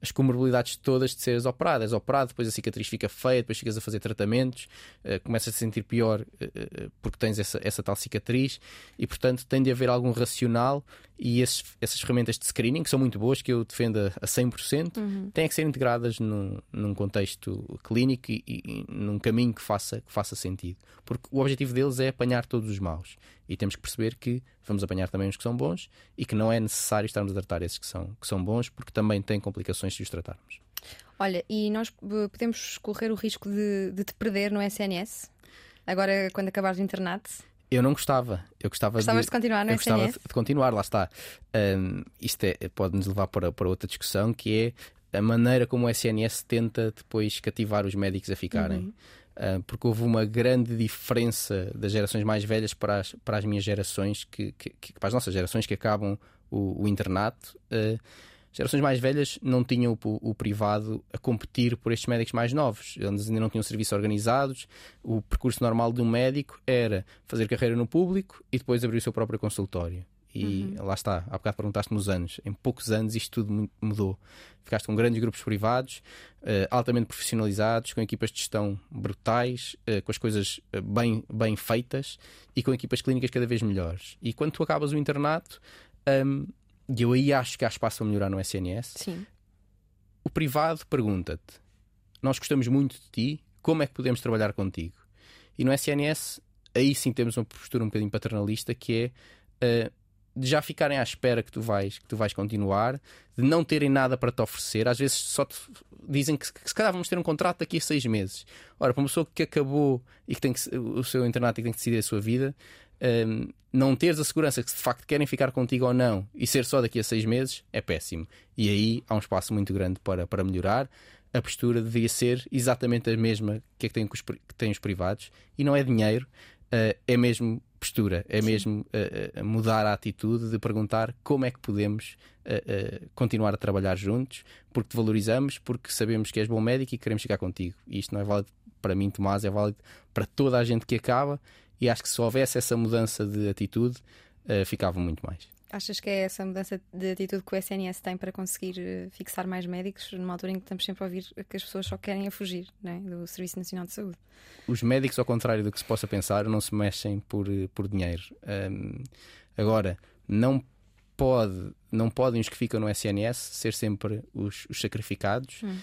[SPEAKER 2] as comorbilidades todas de seres operado. És operado, depois a cicatriz fica feia, depois ficas a fazer tratamentos, uh, começas a sentir pior uh, porque tens essa, essa tal cicatriz e, portanto, tem de haver algum racional e esses, essas ferramentas de screening, que são muito boas, que eu defendo a, a 100%, uhum. têm que ser integradas num, num contexto clínico e, e, num caminho que faça, que faça sentido. Porque o objetivo deles é apanhar todos os maus. E temos que perceber que vamos apanhar também os que são bons e que não é necessário estarmos a tratar esses que são, que são bons, porque também têm complicações se os tratarmos.
[SPEAKER 1] Olha, e nós eh, podemos correr o risco de, de te perder no SNS? Agora, quando acabares o internato?
[SPEAKER 2] Eu não gostava. Eu gostava
[SPEAKER 1] Gostavas
[SPEAKER 2] de,
[SPEAKER 1] de continuar no
[SPEAKER 2] eu
[SPEAKER 1] SNS?
[SPEAKER 2] gostava de continuar, lá está. Um, isto é, pode-nos levar para, para outra discussão que é a maneira como o SNS tenta depois cativar os médicos a ficarem. Uhum. Uh, porque houve uma grande diferença das gerações mais velhas para as, para as minhas gerações, que, que, que para as nossas gerações que acabam o, o internato. Uh, gerações mais velhas não tinham o, o, privado a competir por estes médicos mais novos. Eles ainda não tinham serviços organizados. O percurso normal de um médico era fazer carreira no público e depois abrir o seu próprio consultório. E uhum. lá está, há bocado perguntaste-me os anos. Em poucos anos isto tudo mudou. Ficaste com grandes grupos privados, uh, altamente profissionalizados, com equipas de gestão brutais, uh, com as coisas eh, bem, bem feitas e com equipas clínicas cada vez melhores. E quando tu acabas o internato, um, e eu aí acho que há espaço para melhorar no SNS,
[SPEAKER 1] Sim.
[SPEAKER 2] o privado pergunta-te: Nós gostamos muito de ti, como é que podemos trabalhar contigo? E no SNS, aí sim temos uma postura um bocadinho paternalista que é. Uh, de já ficarem à espera que tu vais, que tu vais continuar, de não terem nada para te oferecer. Às vezes só te dizem que, que se calhar vamos ter um contrato daqui a seis meses. Ora, para uma pessoa que acabou e que tem que, o seu internato e que tem que decidir a sua vida, um, não teres a segurança que de facto querem ficar contigo ou não e ser só daqui a seis meses é péssimo. E aí há um espaço muito grande para, para melhorar. A postura devia ser exatamente a mesma que, é que, têm, que têm os privados e não é dinheiro, uh, é mesmo postura, é Sim. mesmo uh, mudar a atitude de perguntar como é que podemos uh, continuar a trabalhar juntos, porque te valorizamos, porque sabemos que és bom médico e queremos chegar contigo. E isto não é válido para mim, Tomás, é válido para toda a gente que acaba. E acho que se houvesse essa mudança de atitude, ficava muito mais.
[SPEAKER 1] Achas que é essa mudança de atitude que o SNS tem para conseguir fixar mais médicos numa altura em que estamos sempre a ouvir que as pessoas só querem a fugir né, do Serviço Nacional de Saúde?
[SPEAKER 2] Os médicos, ao contrário do que se possa pensar, não se mexem por, por dinheiro. Um, agora, não pode, não podem os que ficam no SNS ser sempre os, os sacrificados hum.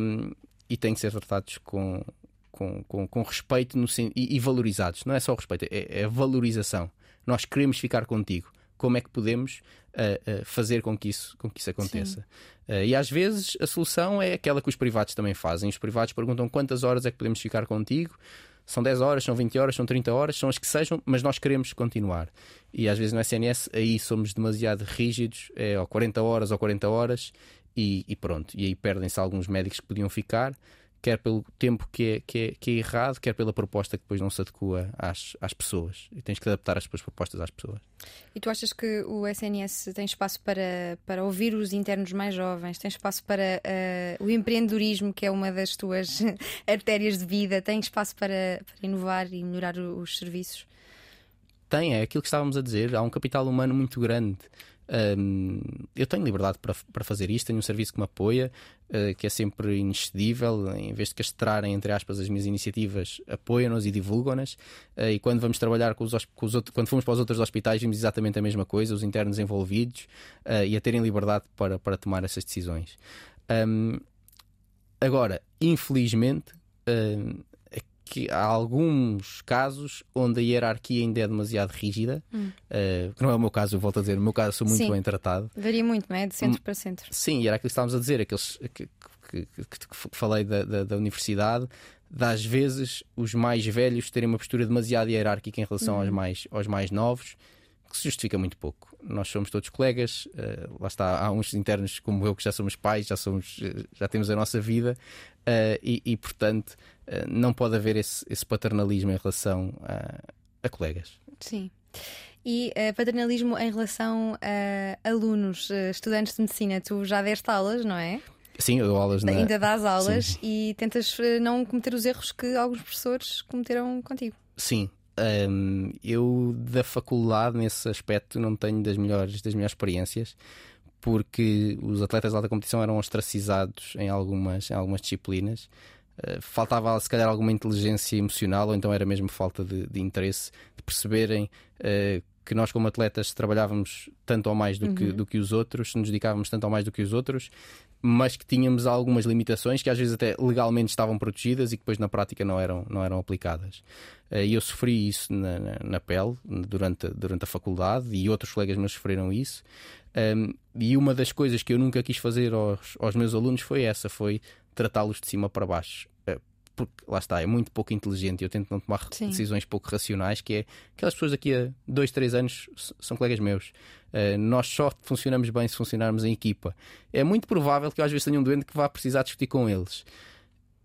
[SPEAKER 2] um, e têm que ser tratados com, com, com, com respeito no, e, e, valorizados. Não é só o respeito, é, é a valorização. Nós queremos ficar contigo como é que podemos uh, uh, fazer com que isso, com que isso aconteça. Uh, e às vezes a solução é aquela que os privados também fazem. Os privados perguntam quantas horas é que podemos ficar contigo. São 10 horas, são 20 horas, são 30 horas, são as que sejam, mas nós queremos continuar. E às vezes no SNS aí somos demasiado rígidos, é ou 40 horas ou 40 horas, e, e pronto. E aí perdem-se alguns médicos que podiam ficar quer pelo tempo que é, que, é, que é errado, quer pela proposta que depois não se adequa às, às pessoas. E tens que adaptar as tuas propostas às pessoas.
[SPEAKER 1] E tu achas que o SNS tem espaço para, para ouvir os internos mais jovens? Tem espaço para uh, o empreendedorismo, que é uma das tuas artérias de vida? Tem espaço para, para inovar e melhorar os serviços?
[SPEAKER 2] Tem, é aquilo que estávamos a dizer. Há um capital humano muito grande. Um, eu tenho liberdade para, para fazer isto, tenho um serviço que me apoia, uh, que é sempre inexcedível, em vez de castrarem, entre aspas, as minhas iniciativas, apoiam-nos e divulgam-nas. Uh, e quando vamos trabalhar com os, com os outros, quando fomos para os outros hospitais, vimos exatamente a mesma coisa, os internos envolvidos uh, e a terem liberdade para, para tomar essas decisões. Um, agora, infelizmente, que há alguns casos onde a hierarquia ainda é demasiado rígida, hum. uh, que não é o meu caso, eu volto a dizer, no meu caso sou muito
[SPEAKER 1] Sim.
[SPEAKER 2] bem tratado.
[SPEAKER 1] Varia muito, não é? De centro hum, para centro.
[SPEAKER 2] Sim, e era aquilo que estávamos a dizer, aqueles que, que, que, que falei da, da, da, universidade, das vezes os mais velhos terem uma postura demasiado hierárquica em relação aos, hum. mais, aos mais novos, que se justifica muito pouco. Nós somos todos colegas, uh, lá está, há uns internos como eu que já somos pais, já, somos, já temos a nossa vida, uh, e, e, portanto eh, não pode haver esse, esse paternalismo em relação a, a colegas.
[SPEAKER 1] Sim. E uh, paternalismo em relação a alunos, uh, estudantes de medicina, tu já deste aulas, não é?
[SPEAKER 2] Sim, eu dou aulas na...
[SPEAKER 1] Ainda dás aulas Sim. e tentas não cometer os erros que alguns professores cometeram contigo.
[SPEAKER 2] Sim. Um, eu da faculdade nesse aspecto não tenho das melhores, das melhores experiências porque os atletas de alta competição eram ostracizados em algumas, em algumas disciplinas eh, faltava se calhar alguma inteligência emocional ou então era mesmo falta de, de interesse de perceberem uh, que nós como atletas trabalhávamos tanto ou mais do, uhum. que, do que os outros, nos dedicávamos tanto ou mais do que os outros, mas que tínhamos algumas limitações que às vezes até legalmente estavam protegidas e que depois na prática não eram, não eram aplicadas. Uh, e eu sofri isso na, na, na, pele durante, durante a faculdade e outros colegas meus sofreram isso. Um, ehm, e uma das coisas que eu nunca quis fazer aos, aos meus alunos foi essa, foi tratá-los de cima para baixo. Eh, porque lá está, é muito pouco inteligente e eu tento não tomar Sim. decisões pouco racionais, que é aquelas pessoas daqui a dois, três anos são colegas meus. Uh, nós só funcionamos bem se funcionarmos em equipa. É muito provável que eu às vezes tenha um doente que vá precisar discutir com eles.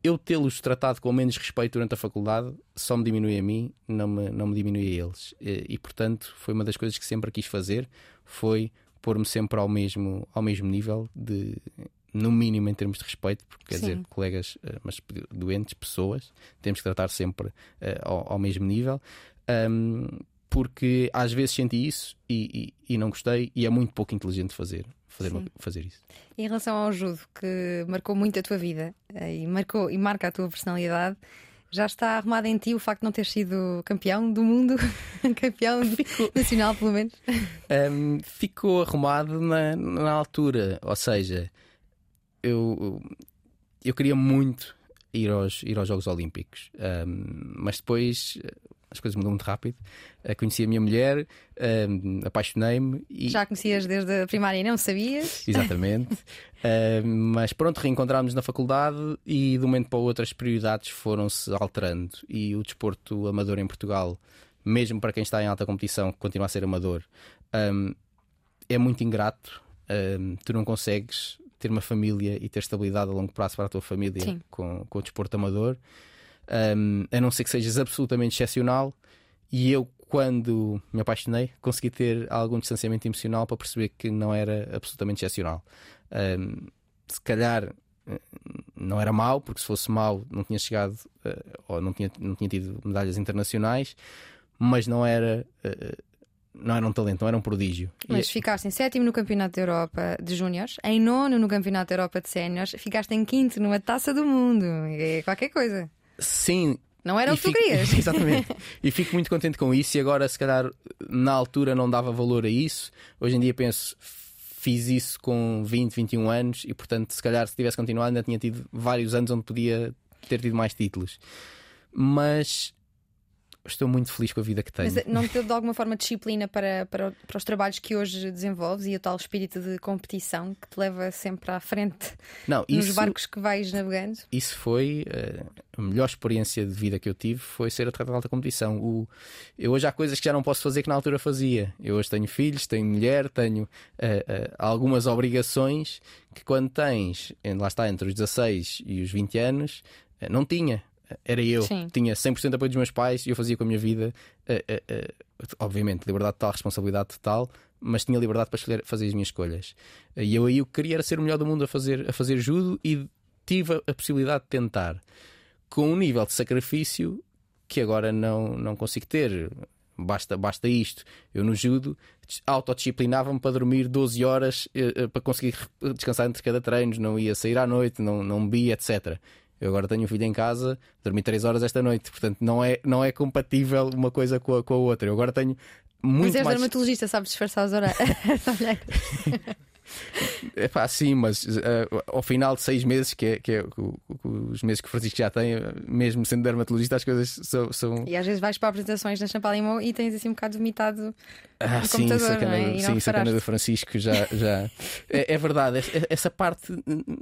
[SPEAKER 2] Eu tê-los tratado com menos respeito durante a faculdade só me diminui a mim, não me, não me diminui a eles. E, e portanto, foi uma das coisas que sempre quis fazer, foi pôr-me sempre ao mesmo, ao mesmo nível de no mínimo em termos de respeito, porque quer
[SPEAKER 1] Sim.
[SPEAKER 2] dizer, colegas, eh, mas doentes, pessoas, temos que tratar sempre eh, ao, ao mesmo nível. Ahm, porque às vezes senti isso e, e- e não gostei, e é muito pouco inteligente fazer, fazer, uma- fazer isso.
[SPEAKER 1] Em relação ao judo, que marcou muito a tua vida eh, e, marcou, e marca a tua personalidade, já está arrumado em ti o facto de não teres sido campeão do mundo, campeão de- nacional, pelo menos.
[SPEAKER 2] Um, ficou arrumado na, na altura, ou seja, eu, eu queria muito ir aos, ir aos Jogos Olímpicos, Um, mas depois eh, as coisas mudam muito rápido. Eh, conheci a minha mulher, um, apaixonei-me e.
[SPEAKER 1] Já conhecias desde a primária e não sabias.
[SPEAKER 2] Exatamente. Uh, mas pronto, reencontrámos na faculdade e de um momento para o outro as prioridades foram-se alterando. E o desporto amador em Portugal, mesmo para quem está em alta competição, que continua a ser amador, um, é muito ingrato. Um, tu não consegues ter uma família e ter estabilidade a longo prazo para a tua família
[SPEAKER 1] Sim.
[SPEAKER 2] com, com o desporto amador, um, a não ser que sejas absolutamente excepcional. E eu, quando me apaixonei, consegui ter algum distanciamento emocional para perceber que não era absolutamente excepcional. Um, se calhar eh, não era mau, porque se fosse mau não tinha chegado eh, ou não tinha, não tinha tido medalhas internacionais, mas não era, eh, não era um talento, não era um prodígio. E-
[SPEAKER 1] Mas ficaste em sétimo no Campeonato da Europa de Júniores, em nono no Campeonato da Europa de Séniores, ficaste em quinto numa taça do mundo. É qualquer coisa.
[SPEAKER 2] sim,
[SPEAKER 1] Não era
[SPEAKER 2] E
[SPEAKER 1] o que tu querias.
[SPEAKER 2] Exatamente. e fico muito contente com isso. E agora, se calhar, na altura não dava valor a isso. Hoje em dia penso, fiz isso com 20, 21 anos e, portanto, se calhar, se tivesse continuado, ainda tinha tido vários anos onde podia ter tido mais títulos. Mas estou muito feliz com a vida que tenho.
[SPEAKER 1] Mas eh, não te deu de alguma forma disciplina para, para, para os trabalhos que hoje desenvolves e o tal espírito de competição que te leva sempre à frente
[SPEAKER 2] não,
[SPEAKER 1] nos
[SPEAKER 2] isso,
[SPEAKER 1] barcos que vais navegando?
[SPEAKER 2] isso foi eh, a melhor experiência de vida que eu tive foi ser atleta de alta competição. O, eu hoje há coisas que já não posso fazer que na altura fazia. Eu hoje tenho filhos, tenho mulher, tenho eh, eh, algumas obrigações que quando tens, lá está, entre os 16 e os 20 anos, não tinha. Era eu,
[SPEAKER 1] Sim.
[SPEAKER 2] tinha 100% de apoio dos meus pais e eu fazia com a minha vida, eh, eh, obviamente, liberdade total, responsabilidade total, mas tinha liberdade para escolher, fazer as minhas escolhas. E eu aí o que queria era ser o melhor do mundo a fazer, a fazer judo e tive a, a possibilidade de tentar com um nível de sacrifício que agora não, não consigo ter. Basta, basta isto. Eu no judo autodisciplinava-me para dormir 12 horas eh, eh, para conseguir descansar entre cada treino, não ia sair à noite, não, não bebia, etc. Eu agora tenho um filho em casa, dormi 3 horas esta noite, portanto não é, não é compatível uma coisa com a, com a outra. Eu agora tenho
[SPEAKER 1] Mas
[SPEAKER 2] muito
[SPEAKER 1] és
[SPEAKER 2] mais.
[SPEAKER 1] dermatologista, sabes disfarçar as olheiras.
[SPEAKER 2] É pá, sim, mas eh, ao final de seis meses, que é, que é o- o- os meses que o Francisco já tem, mesmo sendo dermatologista, as coisas são. são...
[SPEAKER 1] E às vezes vais para apresentações na Champalimau e tens assim um bocado vomitado.
[SPEAKER 2] Ah,
[SPEAKER 1] no
[SPEAKER 2] sim,
[SPEAKER 1] computador,
[SPEAKER 2] sacana,
[SPEAKER 1] não é?
[SPEAKER 2] Sim, sacana do Francisco já. já... é, é verdade, é- essa parte hum,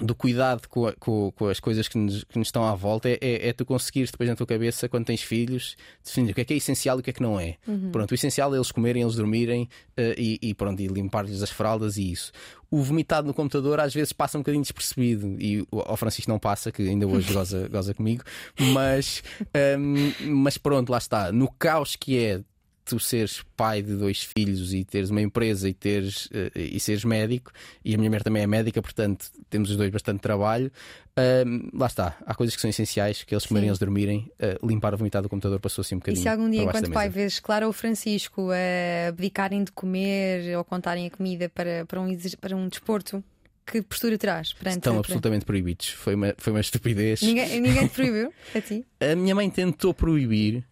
[SPEAKER 2] do cuidado com, a- com- com as coisas que nos, que nos estão à volta é, é, é tu conseguires depois na tua cabeça, quando tens filhos, definir o que é que é essencial e o que é que não é. Pronto, o essencial é eles comerem, eles dormirem eh, e, e pronto, e limpar-lhes as fraldas e isso. O vomitado no computador às vezes passa um bocadinho despercebido e o- ao Francisco não passa, que ainda hoje goza, goza comigo, mas, hum, mas pronto, lá está. No caos que é tu seres pai de dois filhos e teres uma empresa e teres eh, e seres médico e a minha mulher também é médica, portanto temos os dois bastante trabalho. Ahm, lá está, há coisas que são essenciais, que eles comerem, eles dormirem, eh, limpar a vomitade do computador passou assim um
[SPEAKER 1] E
[SPEAKER 2] bocadinho.
[SPEAKER 1] se algum dia, enquanto pai, vês Clara ou Francisco a abdicarem de comer ou contarem a comida para, para, um, para um desporto, que postura terás perante
[SPEAKER 2] Estão absolutamente proibidos. Foi uma, foi uma estupidez.
[SPEAKER 1] Ninguém, ninguém te proibiu a ti?
[SPEAKER 2] A minha mãe tentou proibir,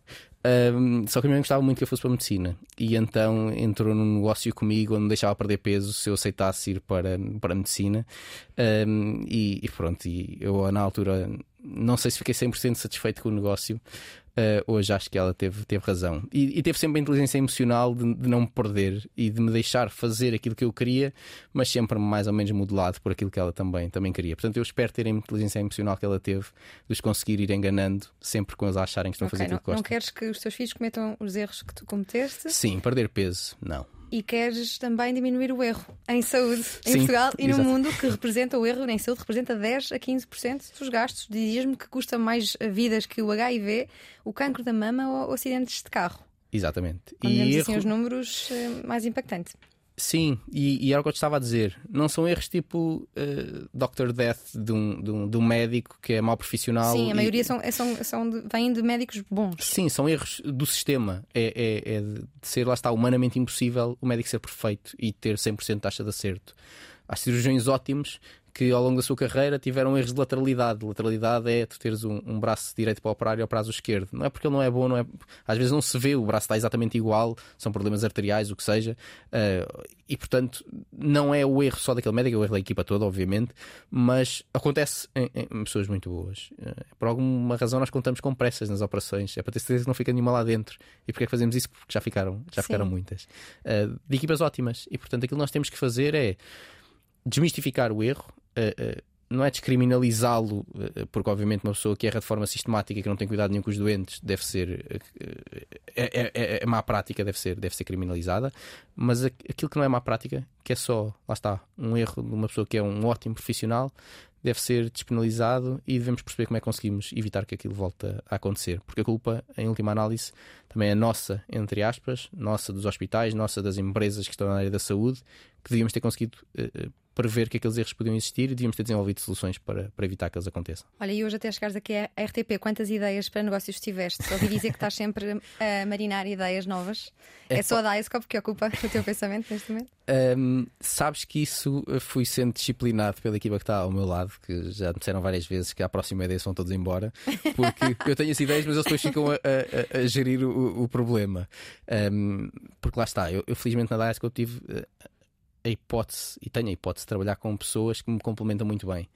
[SPEAKER 2] só que a minha mãe gostava muito que eu fosse para a medicina. E então entrou num negócio comigo onde deixava perder peso se eu aceitasse ir para, para a medicina. Ahm, e, e pronto, e eu na altura não sei se fiquei 100% satisfeito com o negócio. Ah, hoje acho que ela teve, teve razão. E, e teve sempre a inteligência emocional de, de não me perder e de me deixar fazer aquilo que eu queria, mas sempre mais ou menos modelado por aquilo que ela também, também queria. Portanto, eu espero ter a inteligência emocional que ela teve de os conseguir ir enganando sempre com eles a acharem que estão a fazer
[SPEAKER 1] não,
[SPEAKER 2] aquilo que
[SPEAKER 1] não
[SPEAKER 2] gostam.
[SPEAKER 1] queres que os teus filhos cometam os erros que tu cometeste
[SPEAKER 2] Sim, perder peso, não.
[SPEAKER 1] E queres também diminuir o erro em saúde em
[SPEAKER 2] Sim,
[SPEAKER 1] Portugal e no mundo que representa o erro em saúde representa 10 a 15% dos gastos. Dizias-me que custa mais vidas que o HIV, o cancro da mama ou acidentes de carro.
[SPEAKER 2] Exatamente.
[SPEAKER 1] Quando
[SPEAKER 2] E
[SPEAKER 1] vemos assim
[SPEAKER 2] erro-
[SPEAKER 1] os números, eh, mais impactante.
[SPEAKER 2] Sim, e, e era o que eu te estava a dizer. Não são erros tipo uh, Dr. Death de um, de, um, de um, médico que é mau profissional.
[SPEAKER 1] Sim, a
[SPEAKER 2] e...
[SPEAKER 1] maioria são, são, são de, vêm de médicos bons.
[SPEAKER 2] Sim, são erros do sistema. É, é, é de ser, lá está, humanamente impossível o médico ser perfeito e ter 100% de taxa de acerto. Há cirurgiões ótimos que ao longo da sua carreira tiveram erros de lateralidade. Lateralidade é tu teres um, um braço direito para operar e ao prazo esquerdo. Não é porque ele não é bom, não é... às vezes não se vê, o braço está exatamente igual, são problemas arteriais, o que seja, uh, e portanto não é o erro só daquele médico, é o erro da equipa toda, obviamente, mas acontece em, em pessoas muito boas. Uh, por alguma razão nós contamos com pressas nas operações, é para ter certeza que não fica nenhuma lá dentro. E porquê é que fazemos isso? Porque já ficaram, já ficaram muitas. Uh, de equipas ótimas. E portanto aquilo que nós temos que fazer é desmistificar o erro, não é descriminalizá-lo, uh, porque obviamente uma pessoa que erra de forma sistemática que não tem cuidado nenhum com os doentes deve ser é, é, é, má prática, deve ser, deve ser criminalizada, mas aquilo que não é má prática, que é só, lá está, um erro de uma pessoa que é um ótimo profissional, deve ser despenalizado e devemos perceber como é que conseguimos evitar que aquilo volte a acontecer. Porque a culpa, em última análise, também é nossa, entre aspas, nossa dos hospitais, nossa das empresas que estão na área da saúde, que devíamos ter conseguido prever que aqueles erros podiam existir e devíamos ter desenvolvido soluções para, para evitar que eles aconteçam.
[SPEAKER 1] Olha, e hoje até chegares aqui à RTP, quantas ideias para negócios tiveste? Ouvi dizer que estás sempre a marinar ideias novas. É, é só a Diascope que ocupa o teu pensamento neste momento?
[SPEAKER 2] Um, sabes que isso fui sendo disciplinado pela equipa que está ao meu lado, que já me disseram várias vezes que à próxima ideia são todos embora, porque eu tenho as ideias, mas eles depois ficam a, a, a gerir o, o problema. Um, porque lá está, eu, eu felizmente na Diascope tive a hipótese, e tenho a hipótese de trabalhar com pessoas que me complementam muito bem.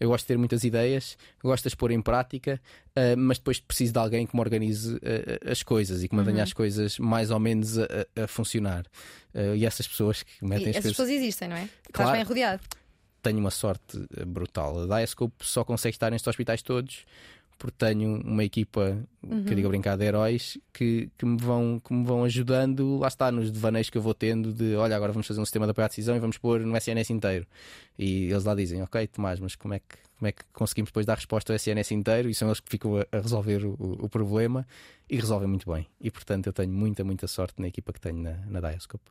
[SPEAKER 2] Eu gosto de ter muitas ideias, gosto de as pôr em prática, uh, mas depois preciso de alguém que me organize uh, as coisas e que mantenha uhum. as coisas mais ou menos a, a funcionar. Uh, e essas pessoas que metem
[SPEAKER 1] e
[SPEAKER 2] as
[SPEAKER 1] essas
[SPEAKER 2] coisas...
[SPEAKER 1] pessoas existem, não é? Claro, Estás bem rodeado.
[SPEAKER 2] Tenho uma sorte brutal. A Diascope só consegue estar nestes hospitais todos porque tenho uma equipa, uhum. que eu digo brincar, de heróis que, que, me vão, que me vão ajudando, lá está, nos devaneios que eu vou tendo de olha, agora vamos fazer um sistema de apoio à decisão e vamos pôr no SNS inteiro. E eles lá dizem, ok, Tomás, mas como é que, como é que conseguimos depois dar resposta ao SNS inteiro? E são eles que ficam a, a resolver o, o, problema e resolvem muito bem. E portanto eu tenho muita, muita sorte na equipa que tenho na, na Dioscope.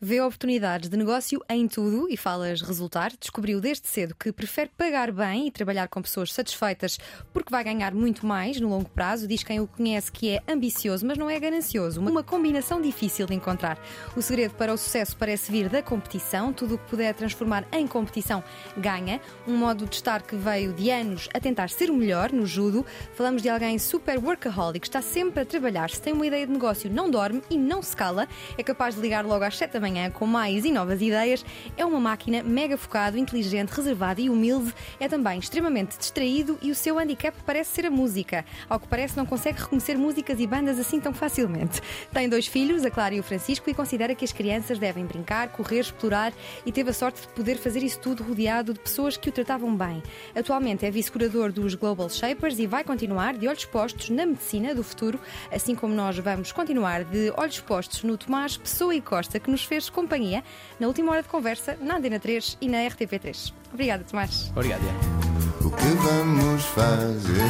[SPEAKER 1] Vê oportunidades de negócio em tudo e falas resultar. Descobriu desde cedo que prefere pagar bem e trabalhar com pessoas satisfeitas porque vai ganhar muito mais no longo prazo. Diz quem o conhece que é ambicioso, mas não é ganancioso. Uma combinação difícil de encontrar. O segredo para o sucesso parece vir da competição. Tudo o que puder transformar em competição ganha. Um modo de estar que veio de anos a tentar ser o melhor no judo. Falamos de alguém super workaholic, está sempre a trabalhar. Se tem uma ideia de negócio, não dorme e não se cala. É capaz de ligar logo às 7 da manhã com mais e novas ideias. É uma máquina mega focado, inteligente, reservado e humilde. É também extremamente distraído e o seu handicap parece ser a música. Ao que parece, não consegue reconhecer músicas e bandas assim tão facilmente. Tem dois filhos, a Clara e o Francisco, e considera que as crianças devem brincar, correr, explorar e teve a sorte de poder fazer isso tudo rodeado de pessoas que o tratavam bem. Atualmente é vice-curador dos Global Shapers e vai continuar de olhos postos na medicina do futuro, assim como nós vamos continuar de olhos postos no Tomás Pessoa e Costa, que nos fez companhia na última hora de conversa na Antena 3 e na RTP3. Obrigada, Tomás.
[SPEAKER 2] Obrigado,
[SPEAKER 3] O que vamos fazer?